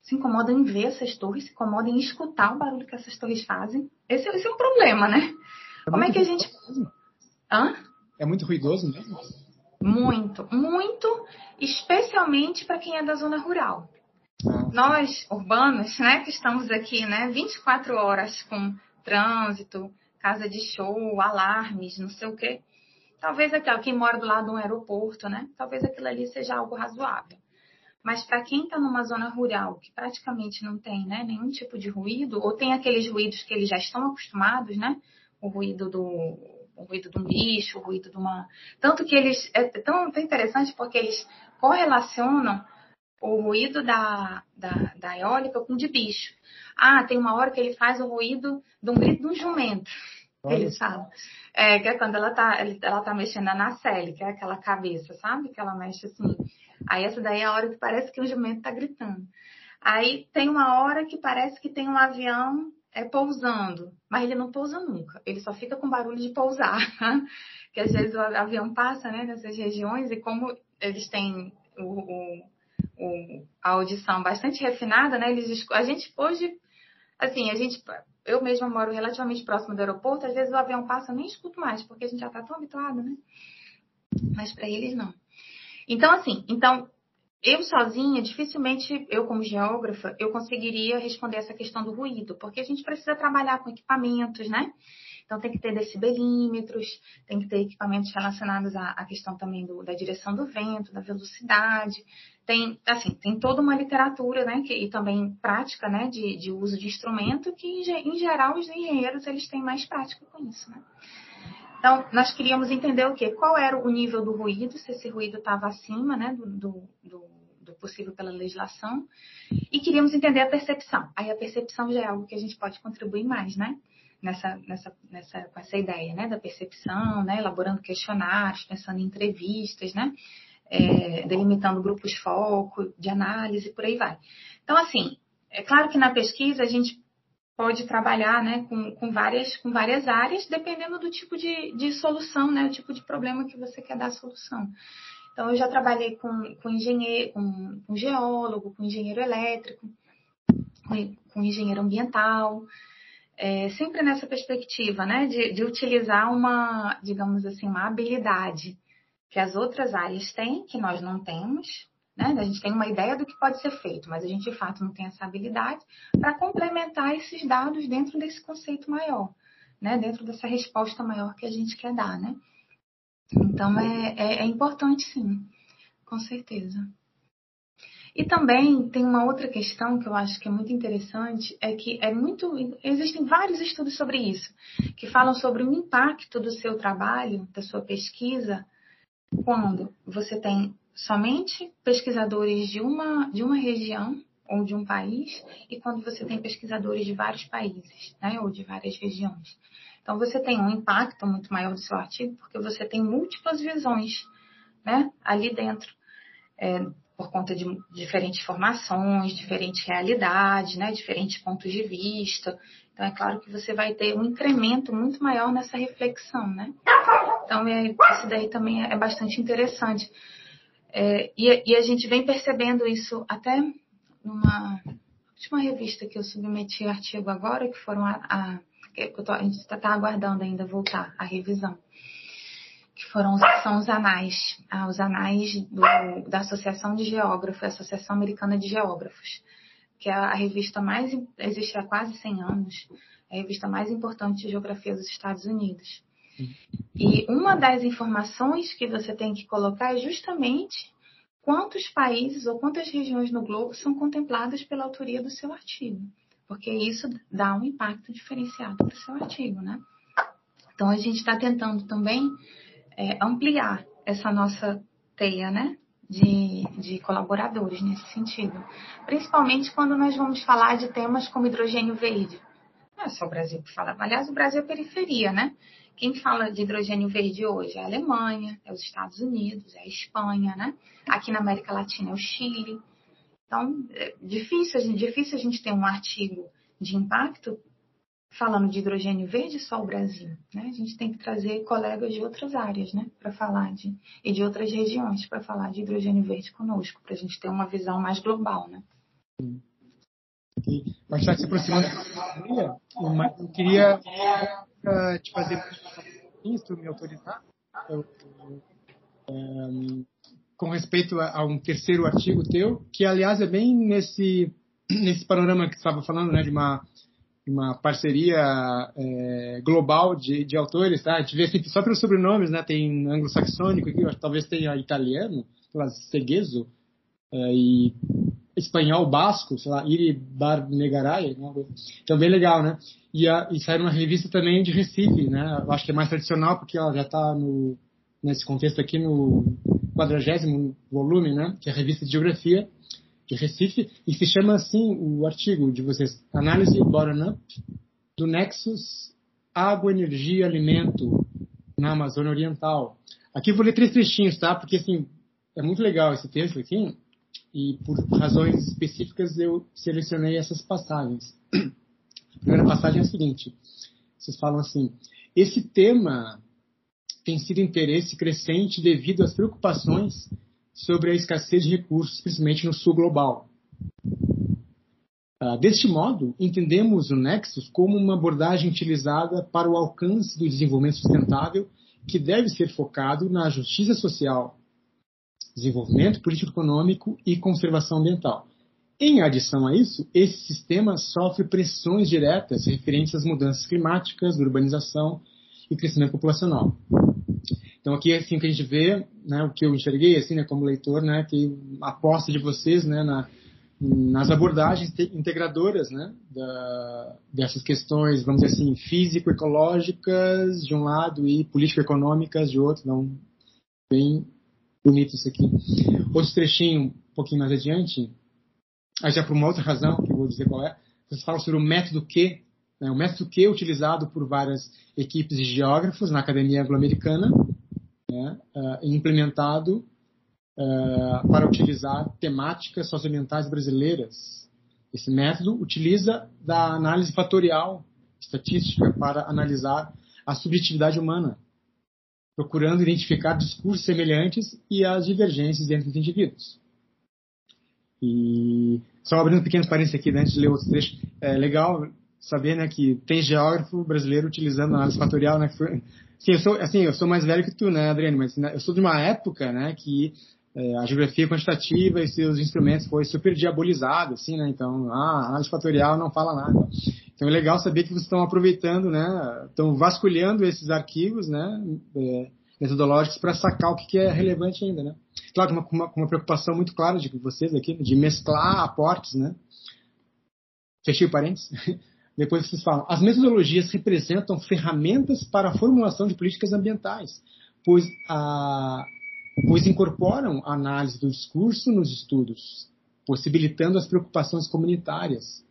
Se incomodam em ver essas torres, se incomodam em escutar o barulho que essas torres fazem? Esse, esse é um problema, né? É Como é que a gente. Hã? É muito ruidoso mesmo? Muito, muito, especialmente para quem é da zona rural. Ah. Nós, urbanos, né, que estamos aqui, né, 24 horas com trânsito, casa de show, alarmes, não sei o quê. Talvez aquela, quem mora do lado de um aeroporto, né, talvez aquilo ali seja algo razoável. Mas para quem está numa zona rural, que praticamente não tem né, nenhum tipo de ruído, ou tem aqueles ruídos que eles já estão acostumados, né? O ruído do o ruído de um bicho, o ruído de uma. Tanto que eles. É tão, tão interessante porque eles correlacionam o ruído da, da, da eólica com o de bicho. Ah, tem uma hora que ele faz o ruído de um grito de um jumento. Olha. Eles falam. É, que é quando ela tá, ela tá mexendo na nacelle, que é aquela cabeça, sabe? Que ela mexe assim. Aí essa daí é a hora que parece que o jumento tá gritando. Aí tem uma hora que parece que tem um avião é pousando, mas ele não pousa nunca, ele só fica com barulho de pousar, que às vezes o avião passa né, nessas regiões e como eles têm o, o, o, a audição bastante refinada, né, eles, a gente hoje, assim, a gente, eu mesma moro relativamente próximo do aeroporto, às vezes o avião passa, eu nem escuto mais, porque a gente já está tão habituado, né? Mas para eles não. Então, assim, então eu sozinha, dificilmente, eu como geógrafa, eu conseguiria responder essa questão do ruído, porque a gente precisa trabalhar com equipamentos, né? Então tem que ter decibelímetros, tem que ter equipamentos relacionados à, à questão também do, da direção do vento, da velocidade. Tem, assim, tem toda uma literatura, né? Que, e também prática, né? De, de uso de instrumento que, em geral, os engenheiros, eles têm mais prática com isso, né? Então, nós queríamos entender o quê? Qual era o nível do ruído, se esse ruído estava acima né, do, do, do, possível pela legislação, e queríamos entender a percepção. Aí a percepção já é algo que a gente pode contribuir mais, né? Nessa, nessa, nessa, com essa ideia, né? Da percepção, né? Elaborando questionários, pensando em entrevistas, né? É, delimitando grupos foco, de análise, por aí vai. Então, assim, é claro que na pesquisa a gente pode trabalhar né, com, com, várias, com várias áreas, dependendo do tipo de, de solução, né, o tipo de problema que você quer dar solução. Então, eu já trabalhei com, com engenheiro, com, com geólogo, com engenheiro elétrico, com, com engenheiro ambiental, é, sempre nessa perspectiva, né, de, de utilizar uma, digamos assim, uma habilidade que as outras áreas têm, que nós não temos, né? A gente tem uma ideia do que pode ser feito, mas a gente de fato não tem essa habilidade para complementar esses dados dentro desse conceito maior, né? dentro dessa resposta maior que a gente quer dar. Né? Então é, é, é importante sim, com certeza. E também tem uma outra questão que eu acho que é muito interessante, é que é muito existem vários estudos sobre isso, que falam sobre o impacto do seu trabalho, da sua pesquisa, quando você tem somente pesquisadores de uma de uma região ou de um país e quando você tem pesquisadores de vários países, né, ou de várias regiões. Então você tem um impacto muito maior do seu artigo porque você tem múltiplas visões, né, ali dentro. É, por conta de diferentes formações, diferentes realidades, né, diferentes pontos de vista. Então, é claro que você vai ter um incremento muito maior nessa reflexão, né? Então, é, isso daí também é bastante interessante. É, e, e, a gente vem percebendo isso até numa última revista que eu submeti artigo agora, que foram a, a, tô, a gente está tá aguardando ainda voltar a revisão que foram são os anais, ah, os anais do, da Associação de Geógrafos, Associação Americana de Geógrafos, que é a revista mais existe há quase 100 anos, é a revista mais importante de geografia dos Estados Unidos. E uma das informações que você tem que colocar é justamente quantos países ou quantas regiões no globo são contempladas pela autoria do seu artigo, porque isso dá um impacto diferenciado para o seu artigo, né? Então a gente está tentando também é, ampliar essa nossa teia, né? De, de, colaboradores nesse sentido. Principalmente quando nós vamos falar de temas como hidrogênio verde. Não é só o Brasil que fala. Aliás, o Brasil é periferia, né? Quem fala de hidrogênio verde hoje é a Alemanha, é os Estados Unidos, é a Espanha, né? Aqui na América Latina é o Chile. Então, é difícil, difícil a gente ter um artigo de impacto falando de hidrogênio verde só o Brasil, né? A gente tem que trazer colegas de outras áreas, né, para falar de e de outras regiões para falar de hidrogênio verde conosco, para a gente ter uma visão mais global, né? Mas está se aproximando da mas eu queria uh, te fazer se me autorizar, eu, um, com respeito a, a, um terceiro artigo teu, que aliás é bem nesse nesse panorama que estava falando, né, de uma uma parceria é, global de, de autores, tá? A gente vê assim, só pelos sobrenomes, né? Tem anglo-saxônico talvez tenha italiano, sei lá, Segueso, é, e espanhol basco, sei lá, Iri Bar Negaray, né? então bem legal, né? E, a, e saiu uma revista também de Recife, né? Eu acho que é mais tradicional porque ela já está nesse contexto aqui no quadragésimo volume, né? Que é a revista de geografia de Recife, e se chama assim o artigo de vocês, Análise Bottom-up do Nexus Água, Energia, Alimento na Amazônia Oriental. Aqui eu vou ler três trechinhos, tá? Porque, assim, é muito legal esse texto aqui, e por razões específicas eu selecionei essas passagens. A primeira passagem é a seguinte: vocês falam assim, esse tema tem sido interesse crescente devido às preocupações sobre a escassez de recursos, principalmente no sul global. Uh, deste modo, entendemos o Nexus como uma abordagem utilizada para o alcance do desenvolvimento sustentável que deve ser focado na justiça social, desenvolvimento político-econômico e conservação ambiental. Em adição a isso, esse sistema sofre pressões diretas referentes às mudanças climáticas, urbanização e crescimento populacional. Então aqui é assim que a gente vê, né, o que eu enxerguei assim, né, como leitor, né, que a aposta de vocês, né, na, nas abordagens integradoras, né, da, dessas questões, vamos dizer assim, físico-ecológicas de um lado e político-econômicas de outro, então bem bonito isso aqui. Outro trechinho um pouquinho mais adiante, já por uma outra razão que eu vou dizer qual é, vocês falam sobre o método Q, né, o método Q utilizado por várias equipes de geógrafos na Academia Anglo-Americana, né, uh, implementado uh, para utilizar temáticas socioambientais brasileiras. Esse método utiliza da análise fatorial estatística para analisar a subjetividade humana, procurando identificar discursos semelhantes e as divergências entre os indivíduos. E só abrindo um pequeno parênteses aqui, né, antes de ler outros trechos, é legal saber né, que tem geógrafo brasileiro utilizando análise fatorial, né, foi, Sim, eu sou, assim, eu sou mais velho que tu, né, Adriane? Mas né, eu sou de uma época, né, que é, a geografia quantitativa e seus instrumentos foi super diabolizado, assim, né? Então, ah, análise fatorial não fala nada. Então é legal saber que vocês estão aproveitando, né? Estão vasculhando esses arquivos, né? É, metodológicos para sacar o que é relevante ainda, né? Claro, com uma, uma, preocupação muito clara de vocês aqui, de mesclar aportes, né? Fechei o parênteses. Depois vocês falam, as metodologias representam ferramentas para a formulação de políticas ambientais, pois, a, pois incorporam a análise do discurso nos estudos, possibilitando as preocupações comunitárias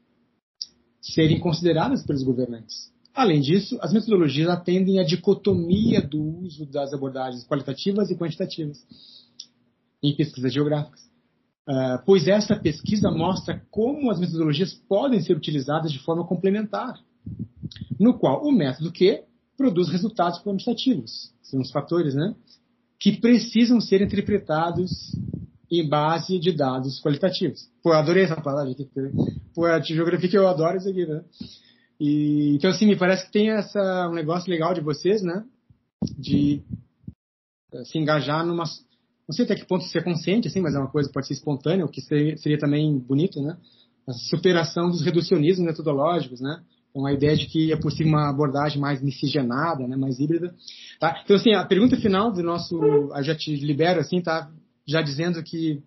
serem consideradas pelos governantes. Além disso, as metodologias atendem à dicotomia do uso das abordagens qualitativas e quantitativas em pesquisas geográficas. Uh, pois essa pesquisa mostra como as metodologias podem ser utilizadas de forma complementar, no qual o método Q produz resultados quantitativos, são os fatores, né, que precisam ser interpretados em base de dados qualitativos. Pô, eu adorei essa palavra. Pô, a geografia que eu adoro isso aqui, né? E, então, assim, me parece que tem essa, um negócio legal de vocês, né? De eh, se engajar numa, não sei até que ponto isso é consciente, assim, mas é uma coisa que pode ser espontânea, o que seria, seria também bonito, né? A superação dos reducionismos metodológicos, né? Então, a ideia de que é possível uma abordagem mais miscigenada, né? mais híbrida. Tá? Então, assim, a pergunta final do nosso... Eu já te libero, assim, tá? Já dizendo que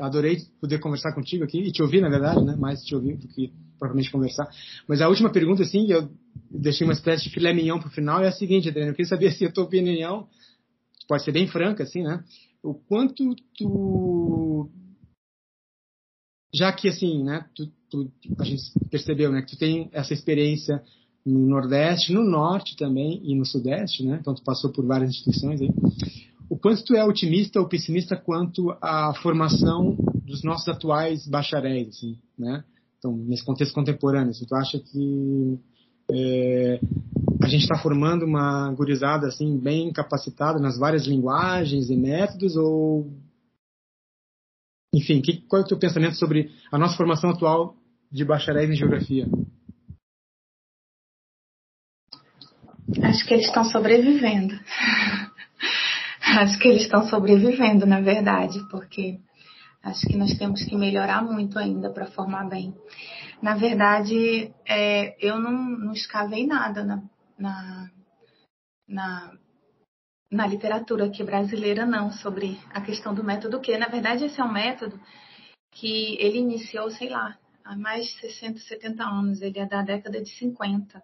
adorei poder conversar contigo aqui, e te ouvir, na verdade, né? Mais te ouvir do que propriamente conversar. Mas a última pergunta, assim, eu deixei uma espécie de filé mignon para o final, é a seguinte, Adriano, eu queria saber se a tua opinião pode ser bem franca, assim, né? o quanto tu já que assim, né, tu, tu, a gente percebeu, né, que tu tem essa experiência no Nordeste, no Norte também e no Sudeste, né? Então tu passou por várias instituições aí. O quanto tu é otimista ou pessimista quanto à formação dos nossos atuais bacharéis, assim, né? Então nesse contexto contemporâneo, se tu acha que é, a gente está formando uma gurizada assim bem capacitada nas várias linguagens e métodos ou enfim, que, qual é o teu pensamento sobre a nossa formação atual de bacharéis em geografia? Acho que eles estão sobrevivendo. acho que eles estão sobrevivendo, na verdade, porque acho que nós temos que melhorar muito ainda para formar bem. Na verdade, é, eu não, não escavei nada na, na, na, na literatura aqui brasileira, não, sobre a questão do método Q. Na verdade, esse é um método que ele iniciou, sei lá, há mais de 60, 70 anos, ele é da década de 50.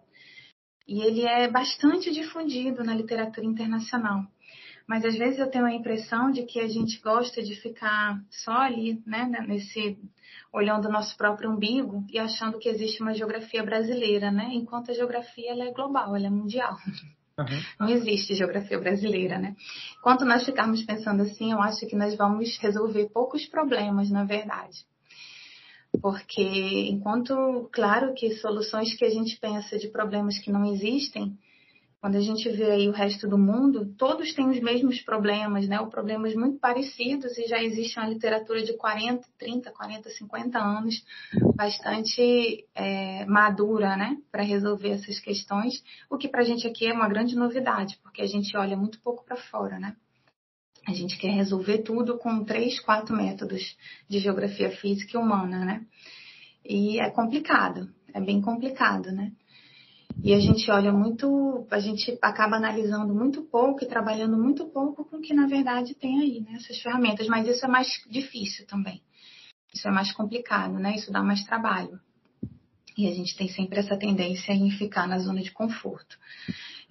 E ele é bastante difundido na literatura internacional. Mas às vezes eu tenho a impressão de que a gente gosta de ficar só ali, né, nesse olhando o nosso próprio umbigo e achando que existe uma geografia brasileira, né? Enquanto a geografia ela é global, ela é mundial. Uhum. Não existe geografia brasileira, né? Enquanto nós ficarmos pensando assim, eu acho que nós vamos resolver poucos problemas, na verdade. Porque enquanto, claro que soluções que a gente pensa de problemas que não existem, quando a gente vê aí o resto do mundo, todos têm os mesmos problemas, né? Ou problemas muito parecidos e já existe uma literatura de 40, 30, 40, 50 anos bastante é, madura, né? Para resolver essas questões, o que para a gente aqui é uma grande novidade, porque a gente olha muito pouco para fora, né? A gente quer resolver tudo com três, quatro métodos de geografia física e humana, né? E é complicado, é bem complicado, né? E a gente olha muito, a gente acaba analisando muito pouco e trabalhando muito pouco com o que na verdade tem aí, né, essas ferramentas. Mas isso é mais difícil também. Isso é mais complicado, né? Isso dá mais trabalho. E a gente tem sempre essa tendência em ficar na zona de conforto.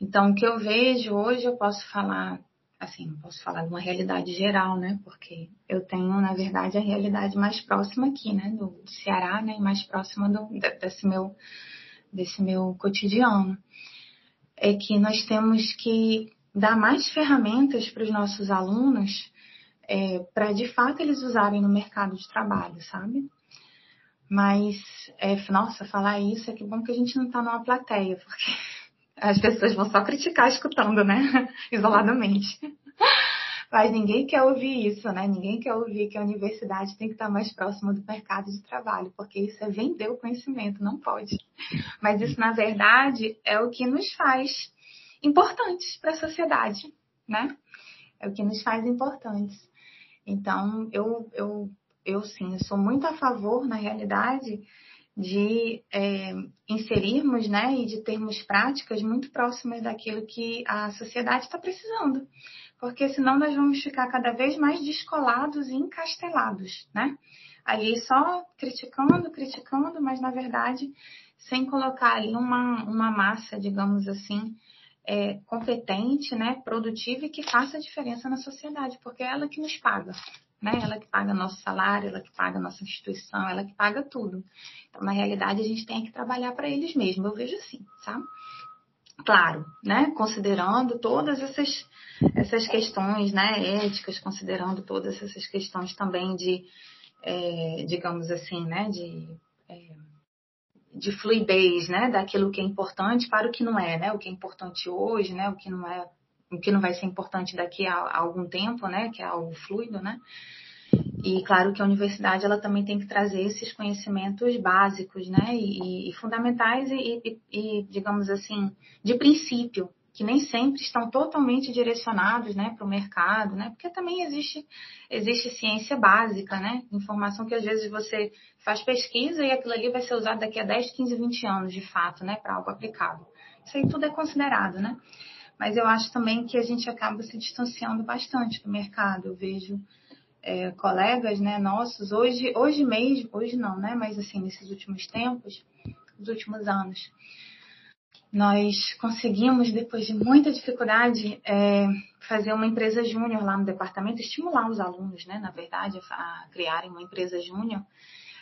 Então, o que eu vejo hoje, eu posso falar, assim, não posso falar de uma realidade geral, né? Porque eu tenho, na verdade, a realidade mais próxima aqui, né? Do, Ceará, né? E mais próxima do, desse meu desse meu cotidiano, é que nós temos que dar mais ferramentas para os nossos alunos é, para de fato eles usarem no mercado de trabalho, sabe? Mas, é, nossa, falar isso é que bom que a gente não está numa plateia, porque as pessoas vão só criticar escutando, né? Isoladamente. Mas ninguém quer ouvir isso, né? Ninguém quer ouvir que a universidade tem que estar mais próxima do mercado de trabalho, porque isso é vender o conhecimento, não pode. Mas isso, na verdade, é o que nos faz importantes para a sociedade, né? É o que nos faz importantes. Então, eu, eu, eu sim, eu sou muito a favor, na realidade, de é, inserirmos né, e de termos práticas muito próximas daquilo que a sociedade está precisando. Porque senão nós vamos ficar cada vez mais descolados e encastelados, né? Ali só criticando, criticando, mas na verdade sem colocar ali uma, uma massa, digamos assim, é, competente, né, produtiva e que faça diferença na sociedade, porque é ela que nos paga, né? Ela que paga nosso salário, ela que paga nossa instituição, ela que paga tudo. Então, na realidade, a gente tem que trabalhar para eles mesmos. Eu vejo assim, sabe? Claro, né? Considerando todas essas, essas questões, né, éticas, considerando todas essas questões também de, é, digamos assim, né, de é, de fluidez, né, daquilo que é importante para o que não é, né, o que é importante hoje, né, o que não é, o que não vai ser importante daqui a, a algum tempo, né, que é algo fluido, né. E claro que a universidade ela também tem que trazer esses conhecimentos básicos, né, e, e fundamentais e, e, e, digamos assim, de princípio, que nem sempre estão totalmente direcionados né, para o mercado, né? Porque também existe, existe ciência básica, né? Informação que às vezes você faz pesquisa e aquilo ali vai ser usado daqui a 10, 15, 20 anos, de fato, né? Para algo aplicável. Isso aí tudo é considerado, né? Mas eu acho também que a gente acaba se distanciando bastante do mercado. Eu vejo é, colegas né, nossos, hoje, hoje mesmo, hoje não, né? Mas assim, nesses últimos tempos, nos últimos anos, nós conseguimos, depois de muita dificuldade, é, fazer uma empresa júnior lá no departamento, estimular os alunos, né, na verdade, a, criarem uma empresa júnior.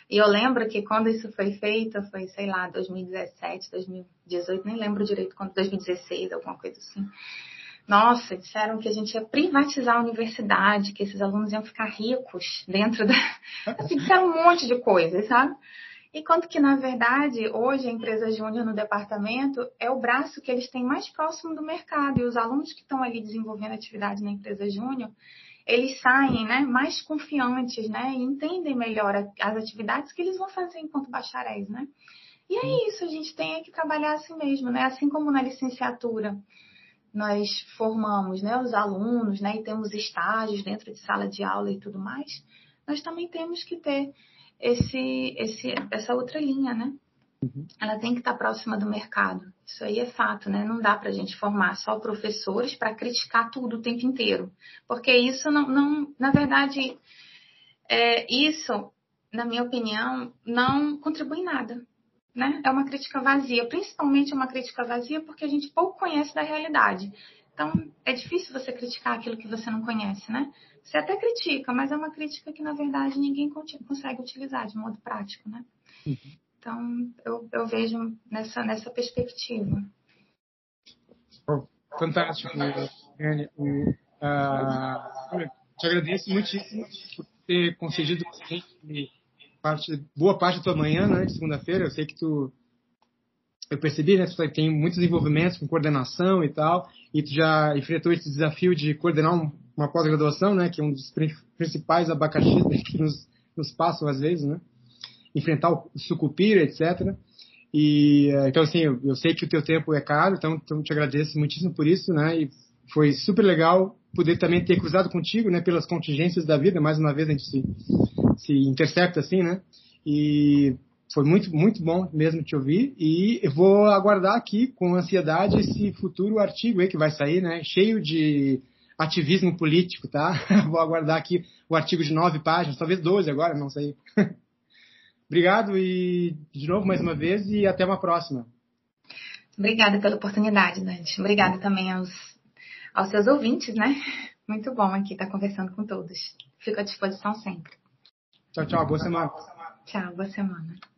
E eu lembro que quando isso foi feito, foi, sei lá, 2017, 2018, nem lembro direito quando, 2016, alguma coisa assim. Nossa, disseram que a gente ia privatizar a universidade, que esses alunos iam ficar ricos dentro da. Assim, disseram um monte de coisas, sabe? Enquanto que, na verdade, hoje a empresa júnior no departamento é o braço que eles têm mais próximo do mercado. E os alunos que estão ali desenvolvendo atividade na empresa júnior, eles saem né, mais confiantes né, e entendem melhor as atividades que eles vão fazer enquanto bacharéis. Né? E é isso, a gente tem que trabalhar assim mesmo, né? assim como na licenciatura nós formamos né, os alunos né, e temos estágios dentro de sala de aula e tudo mais, nós também temos que ter esse, esse, essa outra linha, né? Uhum. Ela tem que estar próxima do mercado. Isso aí é fato, né? Não dá para a gente formar só professores para criticar tudo o tempo inteiro. Porque isso não, não na verdade, é, isso, na minha opinião, não contribui em nada. Né? É uma crítica vazia, principalmente uma crítica vazia porque a gente pouco conhece da realidade. Então, é difícil você criticar aquilo que você não conhece, né? Você até critica, mas é uma crítica que, na verdade, ninguém consegue utilizar de modo prático, né? Uhum. Então, eu, eu, vejo nessa, nessa perspectiva. Oh, fantástico, Anne. Uh, te agradeço muitíssimo por ter concedido parte, boa parte da tua manhã, né, de segunda-feira. Eu sei que tu eu percebi, né, tu tem muitos envolvimentos com coordenação e tal, e tu já enfrentou esse desafio de coordenar um, uma pós-graduação, né, que é um dos principais abacaxis que nos, nos passam às vezes, né, enfrentar o sucupira, etc. E, eh, então, assim, eu, eu, sei que o teu tempo é caro, então, então te agradeço muitíssimo por isso, né, e foi super legal poder também ter cruzado contigo, né, pelas contingências da vida, mais uma vez a gente se, se intercepta assim, né, e foi muito, muito bom mesmo te ouvir e eu vou aguardar aqui com ansiedade esse futuro artigo aí que vai sair, né? Cheio de ativismo político, tá? vou aguardar aqui o artigo de nove páginas, talvez doze agora, não sei. Obrigado e de novo mais uma vez e até uma próxima. Obrigada pela oportunidade, Dante. Obrigada também aos, aos seus ouvintes, né? Muito bom aqui estar conversando com todos. Fico à disposição sempre. Tchau, tchau. Boa semana. Tchau, boa semana.